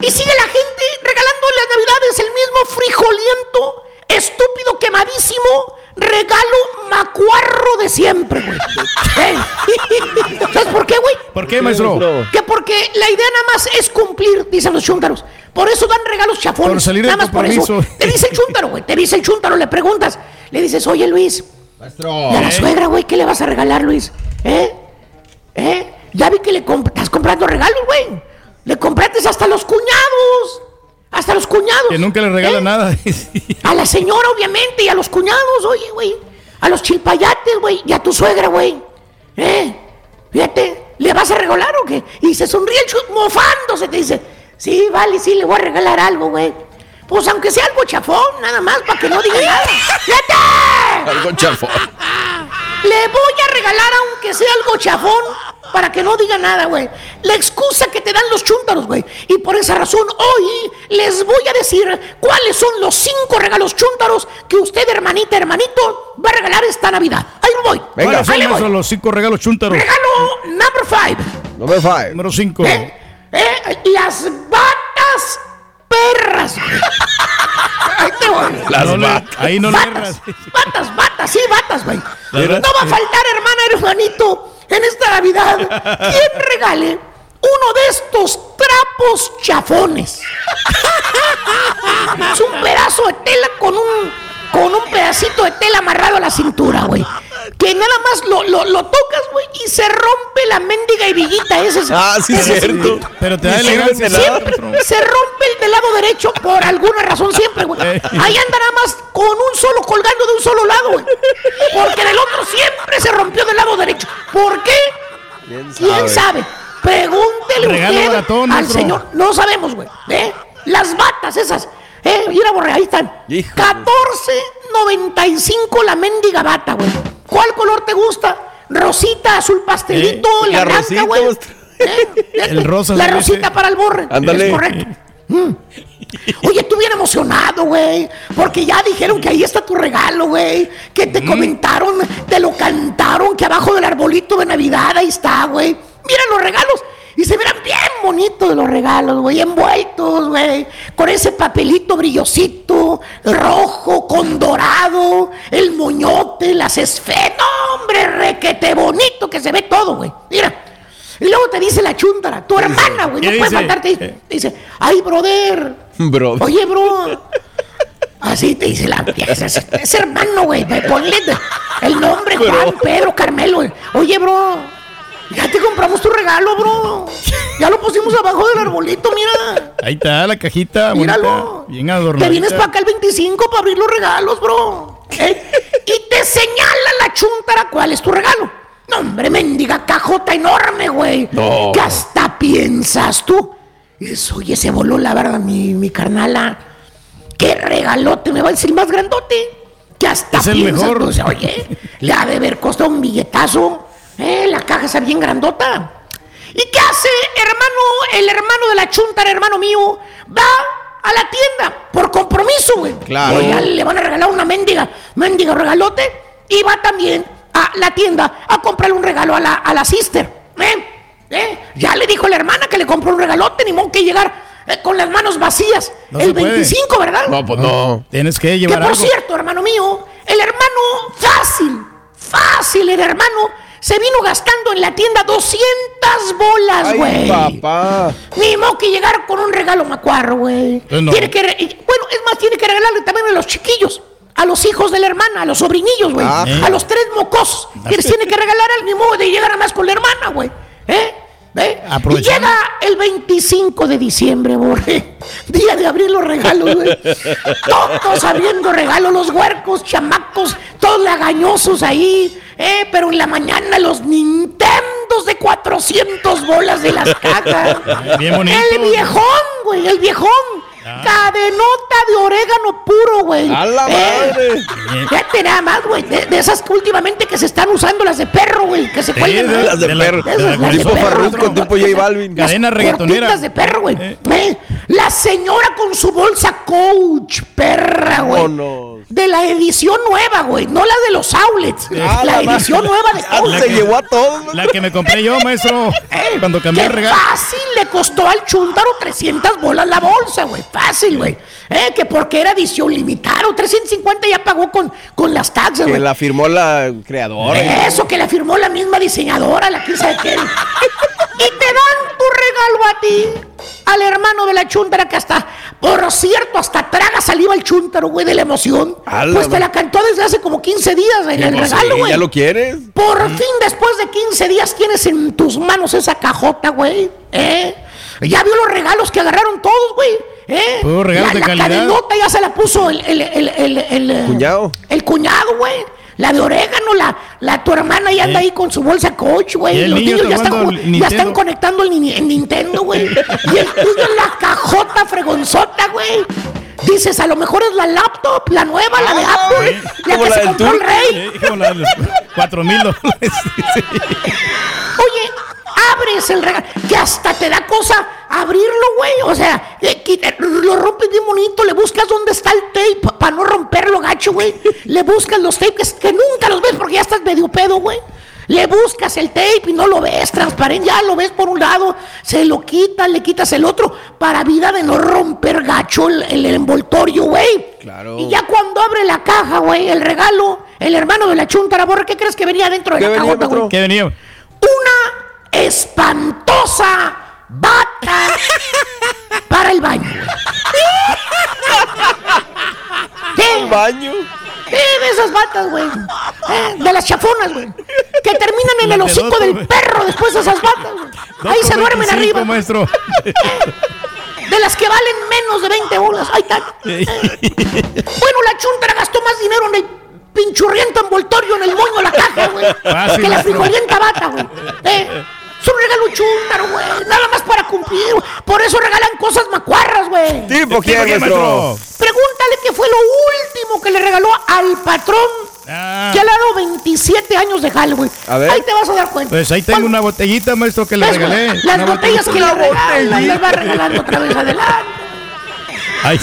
Y sigue la gente regalando en las Navidades el mismo frijoliento, estúpido, quemadísimo regalo macuarro de siempre, güey. ¿Eh? ¿Sabes por qué, güey? ¿Por qué, maestro? Que porque la idea nada más es cumplir, dicen los chúntaros. Por eso dan regalos chafones. Por salir del nada más por eso. Te dice el chúntaro, güey. Te dice el chúntaro, le preguntas. Le dices, oye, Luis. ¿Y a la suegra, güey, qué le vas a regalar, Luis? ¿Eh? ¿Eh? Ya vi que le comp- estás comprando regalos, güey. Le compraste hasta los cuñados. Hasta los cuñados. Que nunca le regala ¿Eh? nada. A la señora, obviamente, y a los cuñados, oye, güey. A los chilpayates, güey. Y a tu suegra, güey. ¿Eh? Fíjate, ¿le vas a regalar o qué? Y se sonríe el chut mofándose, te dice, sí, vale, sí, le voy a regalar algo, güey. Pues aunque sea algo chafón, nada más, para que no diga nada. ¡Fíjate! Algo chafón. Le voy a regalar aunque sea algo chafón para que no diga nada, güey. La excusa que te dan los chúntaros, güey. Y por esa razón hoy les voy a decir cuáles son los cinco regalos chúntaros que usted, hermanita, hermanito, va a regalar esta Navidad. Ahí voy. ¿Cuáles son voy. los cinco regalos chúntaros? Regalo number five. Number five. Número cinco. ¿Eh? Las batas perras. güey. Ahí te voy. Las No le-. Ahí no le batas, erras. batas, batas, sí, batas, güey. No va a faltar, hermana, hermanito, en esta Navidad, quien regale uno de estos trapos chafones. Es un pedazo de tela con un, con un pedacito de tela amarrado a la cintura, güey. Que nada más lo, lo, lo tocas, güey, y se rompe la mendiga hebillita esa. Ah, sí, esa cierto. Pero te da elegancia. Siempre se rompe el del lado derecho por alguna razón siempre, güey. Ahí anda nada más con un solo colgando de un solo lado, güey. Porque del otro siempre se rompió del lado derecho. ¿Por qué? ¿Quién ¿Quién sabe? Pregúntele usted al señor. No sabemos, güey. ¿Eh? Las batas esas. ¿Eh? Mira, borre, ahí están. Hijo. 14.95 la mendiga bata, güey. ¿Cuál color te gusta? Rosita, azul pastelito, Eh, la, la blanca, rosita, güey. ¿Eh? El rosa La rosita para el borre. Ándale. Es correcto. Mm. Oye, tú bien emocionado, güey. Porque ya dijeron que ahí está tu regalo, güey. Que te comentaron, te lo cantaron, que abajo del arbolito de Navidad ahí está, güey. Mira los regalos. Y se miran bien bonitos los regalos, güey. Envueltos, güey. Con ese papelito brillosito, rojo, con dorado, el moñote, las esferas. No, hombre, requete bonito que se ve todo, güey. Mira. Y luego te dice la chúntara, tu hermana, güey. No ¿Qué puede faltarte. Te dice, ay, brother. Bro. Oye, bro. Así te dice la ese- ese hermano, güey. ve, Ponle el nombre, Juan, Pedro, Carmelo. Oye, bro. Ya te compramos tu regalo, bro. Ya lo pusimos abajo del arbolito, mira. Ahí está la cajita. bonita, Míralo. Bien adornada. Te vienes para acá el 25 para abrir los regalos, bro. ¿Eh? Y te señala la chuntara cuál es tu regalo. No, hombre, mendiga cajota enorme, güey. No. Que hasta piensas tú. Dices, oye, se voló la verdad, mi, mi carnala. Qué regalote, me va a decir más grandote. Que hasta Es el piensas, mejor. tú, dices, oye, le ha de haber costado un billetazo. ¿Eh? La caja está bien grandota. ¿Y qué hace, hermano, el hermano de la chuntara, hermano mío? Va a la tienda por compromiso, güey. Claro. Oye, le van a regalar una mendiga, mendiga regalote. Y va también a la tienda a comprarle un regalo a la, a la sister. ¿Eh? ¿Eh? Ya le dijo la hermana que le compró un regalote, ni modo que llegar eh, con las manos vacías. No el se puede. 25, ¿verdad? No, pues no. Tienes que Que llevar por algo. cierto, hermano mío, el hermano fácil, fácil, el hermano se vino gastando en la tienda 200 bolas, güey. papá. Ni modo que llegar con un regalo macuarro, güey. Pues no. Tiene que bueno, es más, tiene que regalarle también a los chiquillos, a los hijos de la hermana, a los sobrinillos, güey. Ah. A los tres mocosos. Que les tiene que regalar al ni modo de llegar a más con la hermana, güey. ¿Eh? ¿Eh? Y llega el 25 de diciembre, borre. día de abrir los regalos, güey. Todos abriendo regalos, los huercos, chamacos, todos lagañosos ahí. Eh, pero en la mañana los Nintendos de 400 bolas de las cajas. Bien bonito. El viejón, güey, el viejón. Cadenota de orégano puro, güey. ¡A la Eh, madre! Fíjate nada más, güey. De, de esas que últimamente que se están usando las de perro, güey. Que se Sí, cuelgan. Las de de la- perro. esas, las de Tipo. Farruko, tipo J Balvin. Cadena reggaetonera. Cortitas de perro, güey. Eh, La señora con su bolsa coach, perra, güey. De la edición nueva, güey. No la de los outlets. Ah, la la edición nueva de Ah, coach. se llevó a todos. La que me compré yo, maestro. Eh, Cuando cambié el qué regalo. fácil le costó al chuntaro 300 bolas la bolsa, güey. Fácil, güey. Eh, que porque era edición limitada. 350 ya pagó con, con las taxas, Que güey. la firmó la creadora. Eso que la firmó la misma diseñadora, la que sabe qué. y te dan tu regalo a ti, al hermano de la chuntara que hasta, por cierto, hasta traga saliva el chuntaro, güey, de la emoción. Pues te la cantó desde hace como 15 días en el Pues regalo, güey. ¿Ya lo quieres? Por fin, después de 15 días, tienes en tus manos esa cajota, güey. ¿Eh? Ya vio los regalos que agarraron todos, güey. ¿Eh? Puros regalos la, de la calidad. cadenota ya se la puso el, el, el, el, el, eh, Cuñado. El cuñado, güey. La de orégano, la, la tu hermana ya anda Eh. ahí con su bolsa coach, güey. Los niño niños ya está están, ya están Nintendo. conectando el, el Nintendo, güey. Y el tuyo es la cajota fregonzota, güey. Dices, a lo mejor es la laptop, la nueva, la de Apple, la Como que la se del compró el rey. Eh, como la de los cuatro mil dólares. Abres el regalo, que hasta te da cosa abrirlo, güey. O sea, lo rompes bien bonito, le buscas dónde está el tape para no romperlo, gacho, güey. Le buscas los tapes que nunca los ves porque ya estás medio pedo, güey. Le buscas el tape y no lo ves transparente, ya lo ves por un lado, se lo quitas, le quitas el otro, para vida de no romper gacho el, el envoltorio, güey. Claro. Y ya cuando abre la caja, güey, el regalo, el hermano de la chuntara, borra, ¿qué crees que venía dentro de ¿Qué la maestro? güey? ¿Qué venía? una espantosa bata para el baño. ¿Qué? Baño. ¿Qué de esas batas, güey? Eh, De las chafonas, güey. Que terminan en el hocico del perro después de esas batas, güey. Ahí se duermen 2.25, arriba. maestro. De las que valen menos de 20 bolas. Ahí está. Bueno, la chuntara gastó más dinero en el pinchurriento envoltorio en el moño de la caja, güey. Que la frijolienta bata, güey. Eh, Es un regalo chúntaro, güey. Nada más para cumplir. güey. Por eso regalan cosas macuarras, güey. ¿Tipo quién, maestro? Pregúntale qué fue lo último que le regaló al patrón Ah. que ha dado 27 años de Halloween. A ver. Ahí te vas a dar cuenta. Pues ahí tengo una botellita, maestro, que le ¿Ves, güey? regalé. Las Una botellas que le regalan, las va regalando otra vez adelante. Ay,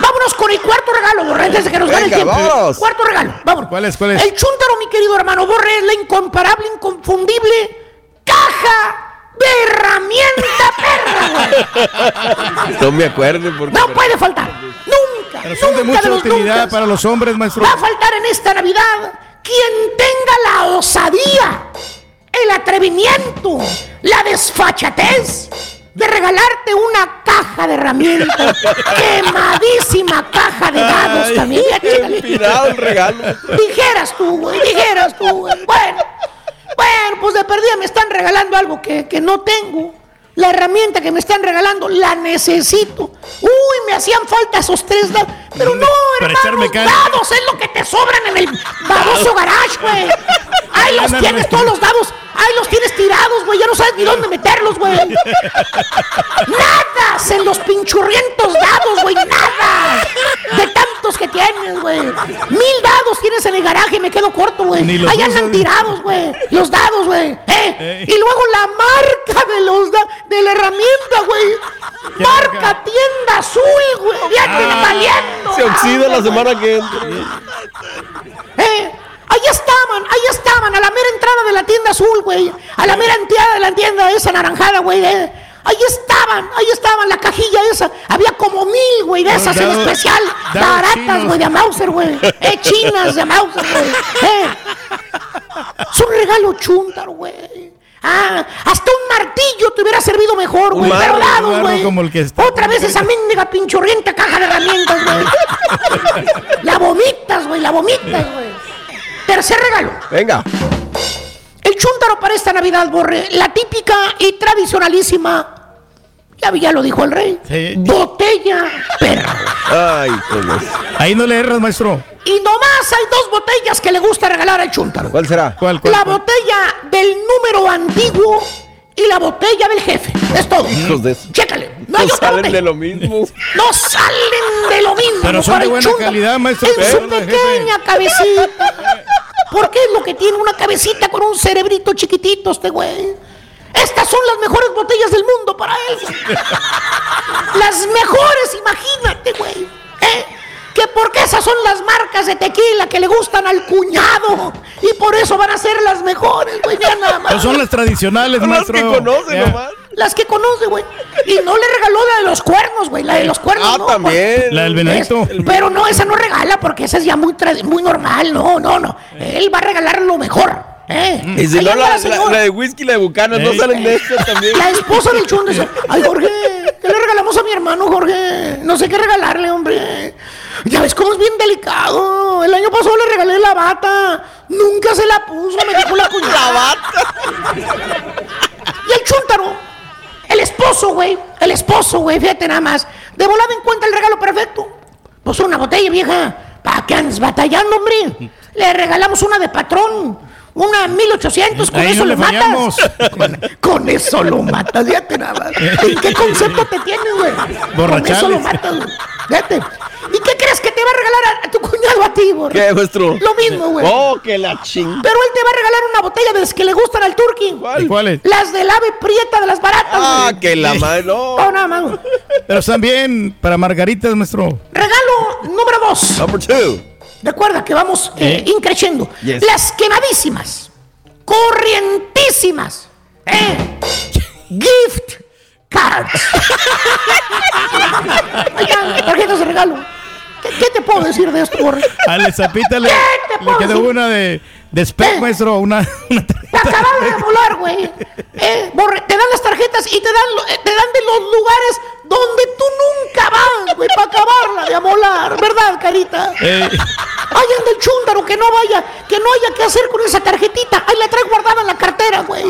Vámonos con el cuarto regalo, Borré, antes de que nos gane el Venga, tiempo. vamos. Cuarto regalo, vámonos. ¿Cuál es, cuál es? El chúntaro, mi querido hermano Borré, es la incomparable, inconfundible caja de herramienta perra, güey. No me acuerdo porque. No puede faltar. Nunca. pero son de mucha utilidad para los hombres, maestro. Va a faltar en esta Navidad quien tenga la osadía, el atrevimiento, la desfachatez de regalarte una caja de herramientas, quemadísima caja de dados Ay, también. Dijeras tú, güey, dijeras tú, güey. Bueno, bueno, pues de perdida me están regalando algo que, que no tengo. La herramienta que me están regalando la necesito. Uy, me hacían falta esos tres dados. Pero no, Para echar hermano, mecánica. dados es lo que te sobran en el baboso garage, güey. Ahí los tienes todos los dados. Ahí los tienes tirados, güey. Ya no sabes ni dónde meterlos, güey. Nada en los pinchurrientos dados, güey. Nada. De tantos que tienes, güey. Mil dados tienes en el garaje. Me quedo corto, güey. Ahí andan usas. tirados, güey. Los dados, güey. ¿Eh? Ey. Y luego la marca de los da- de la herramienta, güey. ¿Qué Marca marca? tienda azul, güey. Ya Ah. valiendo. Se oxida la semana que entra. Eh, ahí estaban, ahí estaban, a la mera entrada de la tienda azul, güey. A la mera entrada de la tienda esa naranjada, güey. eh. Ahí estaban, ahí estaban, la cajilla esa. Había como mil, güey, de esas en especial. Baratas, güey, de Mauser, güey. Eh, chinas de Mauser, güey. Eh. Es un regalo chúntaro, güey. Ah, hasta un martillo te hubiera servido mejor, güey. marro güey. Otra vez esa mendiga pinchorrienta caja de herramientas, güey. La vomitas, güey, la vomitas, güey. Tercer regalo. Venga. El chúntaro para esta Navidad, Borre, la típica y tradicionalísima Ya, ya lo dijo el rey. Botella perro. Ay, pues. Ahí no le erras, maestro. Y nomás hay dos botellas que le gusta regalar al chuntaro. ¿Cuál será? ¿Cuál, La botella del número antiguo y la botella del jefe. Es todo. Hijos de eso. Chécale. No hay No otra salen botella. de lo mismo. No salen de lo mismo. Pero son de buena calidad, maestro. En su pequeña cabecita. Porque es lo que tiene una cabecita con un cerebrito chiquitito este güey. Estas son las mejores botellas del mundo para él. las mejores, imagínate, güey. ¿Eh? Que porque esas son las marcas de tequila que le gustan al cuñado. Y por eso van a ser las mejores, güey. Mira nada más. Pero son las tradicionales, Son las que conoce Ya. nomás. Las que conoce, güey. Y no le regaló la de los cuernos, güey. La de los cuernos, Ah, no. también. La del venadito. Es- pero no, esa no regala porque esa es ya muy, trad- muy normal. No, no, no. Él va a regalar lo mejor. ¿Eh? Y si Ahí no, la, la- señora. la de whisky y la de bucanas no Ey. salen de esto también. La esposa del chun dice, ay Jorge, ¿qué le regalamos a mi hermano Jorge? No sé qué regalarle, hombre. Ya ves cómo es bien delicado. El año pasado le regalé la bata. Nunca se la puso, me dijo la cuñada. La bata. Y el chúntaro, el esposo, güey, el esposo, güey, fíjate nada más. De volada encuentra el regalo perfecto. Pues una botella vieja. ¿Para qué andas batallando, hombre? Le regalamos una de patrón. Una 1800, con Ahí eso no le le matas. Con, con eso lo matas, fíjate nada más. ¿En qué concepto te tienes, güey? Con eso lo matas, güey. Fíjate. ¿Y qué crees que te va a regalar a, a tu cuñado a ti, güey? ¿Qué, maestro? Lo mismo, güey. Oh, que la ching. Pero él te va a regalar una botella de las que le gustan al turqui. ¿Y cuáles? Las del ave prieta de las baratas, Ah, güey. que la madre. No. No, nada más. Pero están bien para margaritas, maestro. Regalo número dos. Number two. Recuerda que vamos eh, increciendo. Yes. Las quemadísimas, corrientísimas, ¿eh? gift cards. Tarjetas de regalo. ¿Qué, qué te puedo decir de esto, Borre? A la zapita le, ¿Qué te le puedo quedó decir? una de, de spec, maestro. Una, una Te acaban de volar, güey. Eh, Borre, te dan las tarjetas y te dan, lo- eh, te dan de los lugares donde tú nunca vas, güey, para acabarla de amolar. ¿Verdad, carita? Eh, Ahí anda el chúndaro, que no vaya, que no haya que hacer con esa tarjetita. Ahí la trae guardada en la cartera, güey.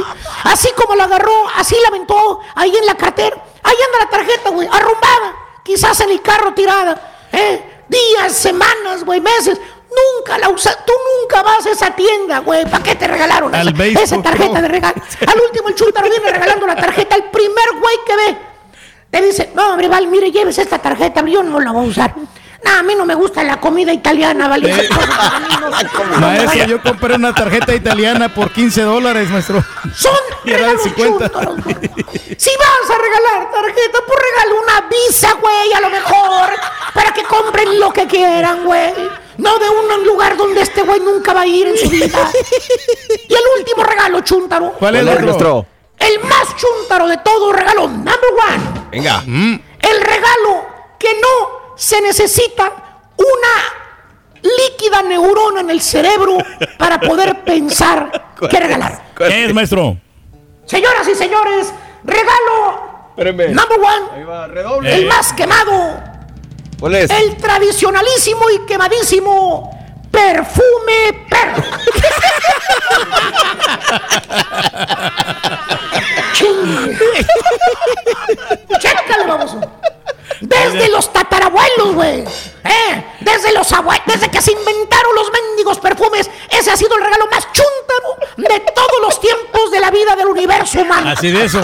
Así como la agarró, así la aventó, ahí en la cartera. Ahí anda la tarjeta, güey, arrumbada. Quizás en el carro tirada. ¿eh? Días, semanas, güey, meses. Nunca la usa, tú nunca vas a esa tienda, güey. ¿Para qué te regalaron Al esa, tarjeta de regalo? Al último el chúndaro viene regalando la tarjeta al primer güey que ve. Te dice, no, hombre, Val, mire, lleves esta tarjeta, yo no la voy a usar. No, a mí no me gusta la comida italiana, ¿vale? Eh. No- maestro, yo compré una tarjeta italiana por 15 dólares, maestro. Son regalos 50. chúntaros, güey. Si vas a regalar tarjeta, pues regala una visa, güey, a lo mejor, para que compren lo que quieran, güey. No de un lugar donde este güey nunca va a ir en su vida. Y el último regalo, chúntaro. ¿Cuál es, Hola, maestro? El más chúntaro de todo regalo, number one. Venga. El regalo que no se necesita una líquida neurona en el cerebro para poder pensar qué regalar. ¿Qué es, maestro? Señoras y señores, regalo Espérenme. number one, Ahí va, redoble. el más quemado, ¿Cuál es? el tradicionalísimo y quemadísimo perfume perro. Ching. Chécale, baboso. Desde los tatarabuelos, güey. ¿Eh? Desde los abuelos, desde que se inventaron los mendigos perfumes, ese ha sido el regalo más chúntaro de todos los tiempos de la vida del universo humano. Así de eso.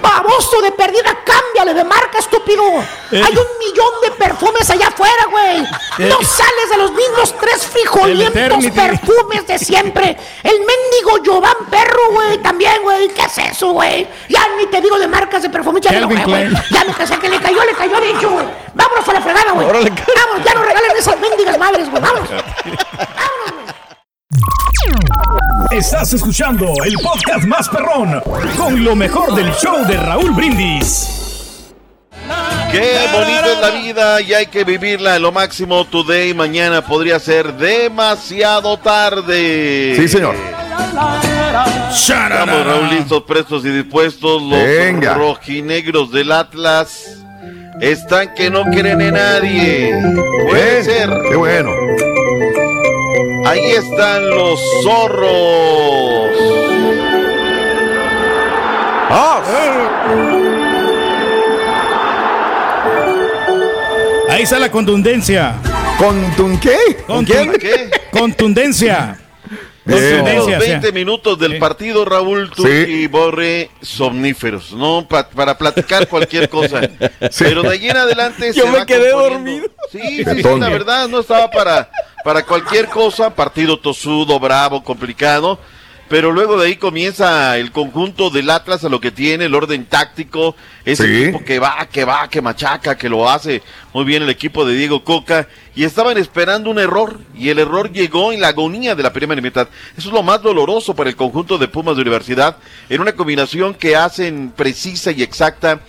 Baboso de perdida, cámbiale de marca, estúpido. Eh. Hay un millón de perfumes allá afuera, güey. No Eh. sales de los mismos tres frijolientos perfumes de siempre. El mendigo Jovan Perro, güey, también, güey. ¿Qué es eso, güey? Ya ni te digo de marcas de perfumes, ya me güey. Ya me casé que le cayó, le cayó dicho, güey. Vámonos a la fregada, güey. Vámonos, ya no regalen esas mendigas madres, güey. Vámonos. Estás escuchando el podcast más perrón con lo mejor del show de Raúl Brindis. Qué bonito es la vida y hay que vivirla lo máximo today. Mañana podría ser demasiado tarde. Sí, señor. Estamos, Raúl, listos, prestos y dispuestos. Los rojinegros del Atlas están que no creen en nadie. Puede ser. Qué bueno. Ahí están los zorros. ¡Ah! Ahí está la contundencia. ¿Contun qué? ¿Contun qué? Contundencia. Los Contundencia, primeros o sea. 20 minutos del partido, Raúl, tú Sí. y Borre, somníferos, ¿no? Pa- para platicar cualquier cosa. Pero de allí en adelante Yo se me va quedé dormido. Sí, sí, sí, la verdad, no estaba para, para cualquier cosa. Partido tosudo, bravo, complicado. Pero luego de ahí comienza el conjunto del Atlas a lo que tiene, el orden táctico, ese Sí. equipo que va, que va, que machaca, que lo hace muy bien el equipo de Diego Coca, y estaban esperando un error, y el error llegó en la agonía de la primera mitad. Eso es lo más doloroso para el conjunto de Pumas de Universidad, en una combinación que hacen precisa y exacta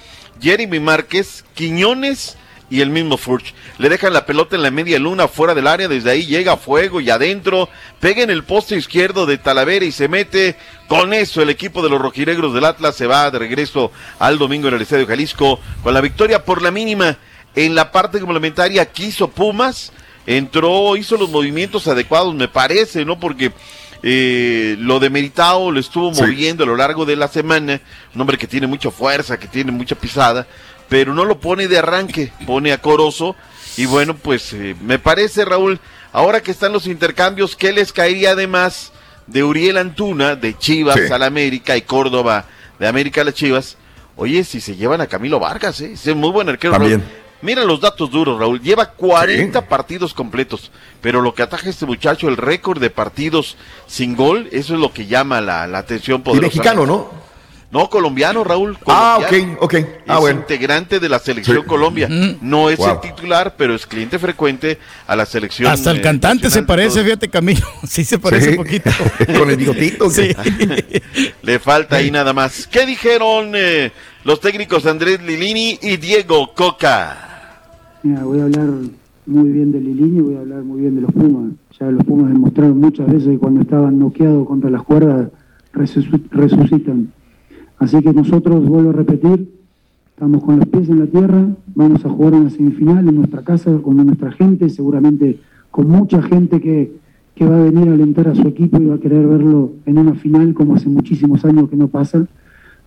Jeremy Márquez, Quiñones y el mismo Furch. Le dejan la pelota en la media luna fuera del área, desde ahí llega fuego y adentro, pega en el poste izquierdo de Talavera y se mete. Con eso el equipo de los rojinegros del Atlas se va de regreso al domingo en el Estadio Jalisco con la victoria por la mínima. En la parte complementaria quiso Pumas, entró, hizo los movimientos adecuados, me parece, ¿no? Porque eh, lo de Meritao lo estuvo Sí. moviendo a lo largo de la semana, un hombre que tiene mucha fuerza, que tiene mucha pisada, pero no lo pone de arranque, pone a Corozo, y bueno, pues eh, me parece, Raúl, ahora que están los intercambios, ¿qué les caería además de Uriel Antuna, de Chivas Sí. al América y Córdoba, de América a las Chivas? Oye, si se llevan a Camilo Vargas, ¿eh? es muy buen arquero. También. Raúl. Mira los datos duros, Raúl. Lleva 40 partidos completos. Pero lo que ataja este muchacho, el récord de partidos sin gol, eso es lo que llama la, la atención Y poderosa. mexicano, ¿no? No, colombiano, Raúl. Ah, ok, ok. Ah, es bueno. integrante de la selección Sí. Colombia. No es Wow. el titular, pero es cliente frecuente a la selección. Hasta el eh, cantante se parece, fíjate, Camilo. Sí se parece Sí. un poquito. Con el bigotito. Sí. Le falta ahí nada más. ¿Qué dijeron eh, los técnicos Andrés Lilini y Diego Coca? Mira, voy a hablar muy bien de Lilini y voy a hablar muy bien de los Pumas. Ya los Pumas demostraron muchas veces que cuando estaban noqueados contra las cuerdas resuc- resucitan. Así que nosotros, vuelvo a repetir, estamos con los pies en la tierra, vamos a jugar en la semifinal en nuestra casa con nuestra gente, seguramente con mucha gente que, que va a venir a alentar a su equipo y va a querer verlo en una final como hace muchísimos años que no pasa.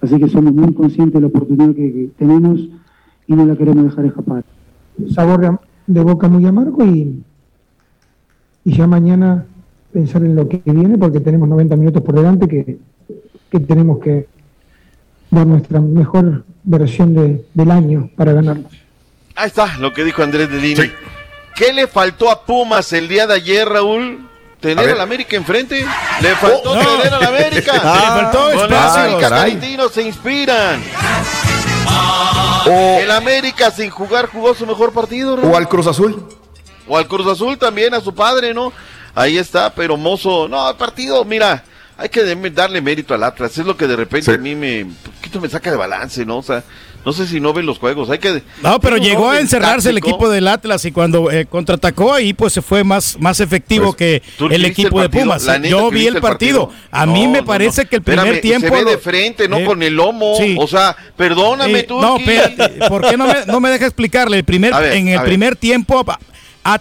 Así que somos muy conscientes de la oportunidad que, tenemos y no la queremos dejar escapar. sabor de- de boca muy amargo y, y ya mañana pensar en lo que viene porque tenemos 90 minutos por delante que, que tenemos que dar nuestra mejor versión de- del año para ganar. Ahí está lo que dijo Andrés Lilini. ¿Qué le faltó a Pumas el día de ayer, Raúl? ¿Tener al América enfrente? Le faltó Oh, no. tener al América. Le faltó espacio. los caray. se inspiran. O, El América sin jugar jugó su mejor partido, o al Cruz Azul. O al Cruz Azul también, a su padre, ¿no? Ahí está, pero Mozo, no, el partido, mira, hay que darle mérito al Atlas, es lo que de repente Sí. a mí me, un poquito me saca de balance, ¿no? O sea, no sé si no ven los juegos, hay que... No, pero llegó a encerrarse el equipo del Atlas y cuando eh, contraatacó ahí pues se fue más, más efectivo Pues, que ¿Tú el equipo el de? Pumas. Yo ¿tú vi el partido. A No, mí me parece no. que el primer Espérame, tiempo... Se ve lo- de frente, no Eh, con el lomo. sí. O sea, perdóname Eh, tú. no, espérate, ¿por qué no me, no me deja explicarle? El primer, ver, en el primer tiempo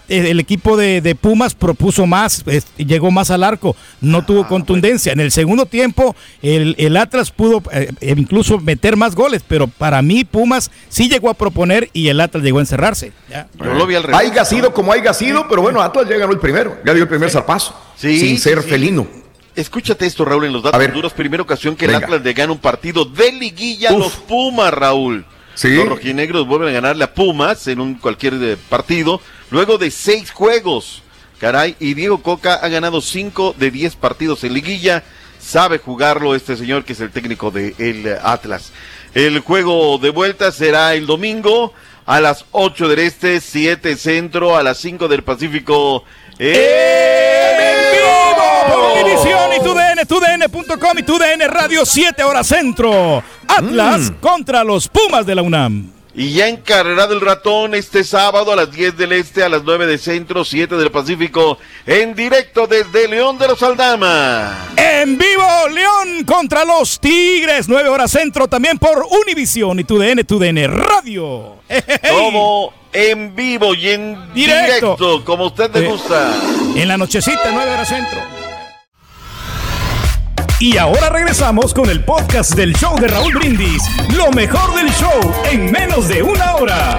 el equipo de, de Pumas propuso más, es- llegó más al arco, no Ah, tuvo contundencia. En el segundo tiempo el, el Atlas pudo eh, eh, incluso meter más goles, pero para mí Pumas sí llegó a proponer y el Atlas llegó a encerrarse. Ya. Yo lo vi al revés. Haiga sido como haya sido, pero bueno, Atlas ya ganó el primero. Ya dio el primer zarpazo. Sí, sin ser sí. felino. Escúchate esto, Raúl, en los A datos ver. duros. Primera ocasión que el. Atlas le gana un partido de liguilla a los Pumas, Raúl. Sí. Los rojinegros vuelven a ganarle a Pumas en un cualquier eh, partido, luego de seis juegos. Caray, y Diego Coca ha ganado cinco de diez partidos en liguilla. Sabe jugarlo este señor que es el técnico de el eh, Atlas. El juego de vuelta será el domingo a las 8 del Este, 7 Centro, a las 5 del Pacífico. ¡En TUDN.com y TUDN Radio 7 horas centro. Atlas contra los Pumas de la UNAM. Y ya encarrerado el ratón este sábado a las 10 del Este, a las 9 de Centro, 7 del Pacífico, en directo desde León de los Aldama. En vivo, León contra los Tigres, 9 horas centro, también por Univisión y TUDN, TUDN Radio. Todo en vivo y en Directo. directo, como usted le Eh. gusta. En la nochecita, 9 horas centro. Y ahora regresamos con el podcast del show de Raúl Brindis. Lo mejor del show en menos de una hora.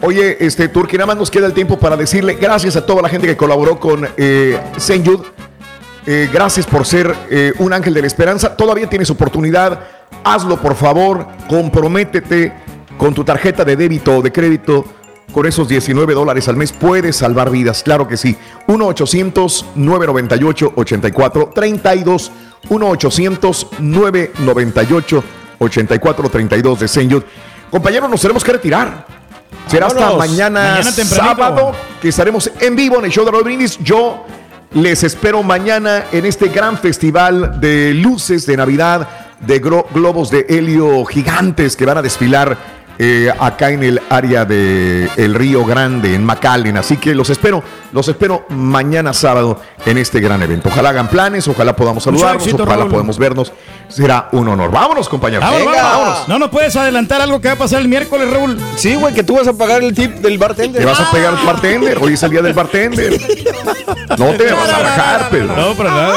Oye, este Turki, nada más nos queda el tiempo para decirle gracias a toda la gente que colaboró con eh. Eh, gracias por ser eh, un ángel de la esperanza. Todavía tienes oportunidad. Hazlo, por favor. Comprométete con tu tarjeta de débito o de crédito. Con esos 19 dólares al mes puedes salvar vidas. Claro que sí. 1-800-998-8432. 1-800-998-8432 de Jude. Compañeros, nos tenemos que retirar. Será hasta mañana, sábado que estaremos en vivo en el show de Brindis. Yo les espero mañana en este gran festival de luces de Navidad, de globos de helio gigantes que van a desfilar eh, acá en el área de el Río Grande, en McAllen. Así que los espero, los espero mañana sábado en este gran evento. Ojalá hagan planes, ojalá podamos saludarnos, éxito, ojalá Raúl. podamos vernos. Será un honor. Vámonos, compañeros. Vámonos, Venga, vámonos. vámonos. No nos puedes adelantar algo que va a pasar el miércoles, Raúl. Sí, güey, que tú vas a pagar el tip del bartender. Te vas a pegar al bartender. Hoy es el día del bartender. No te vas a bajar, Pedro. No, para nada.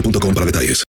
boostmobile.com para detalles.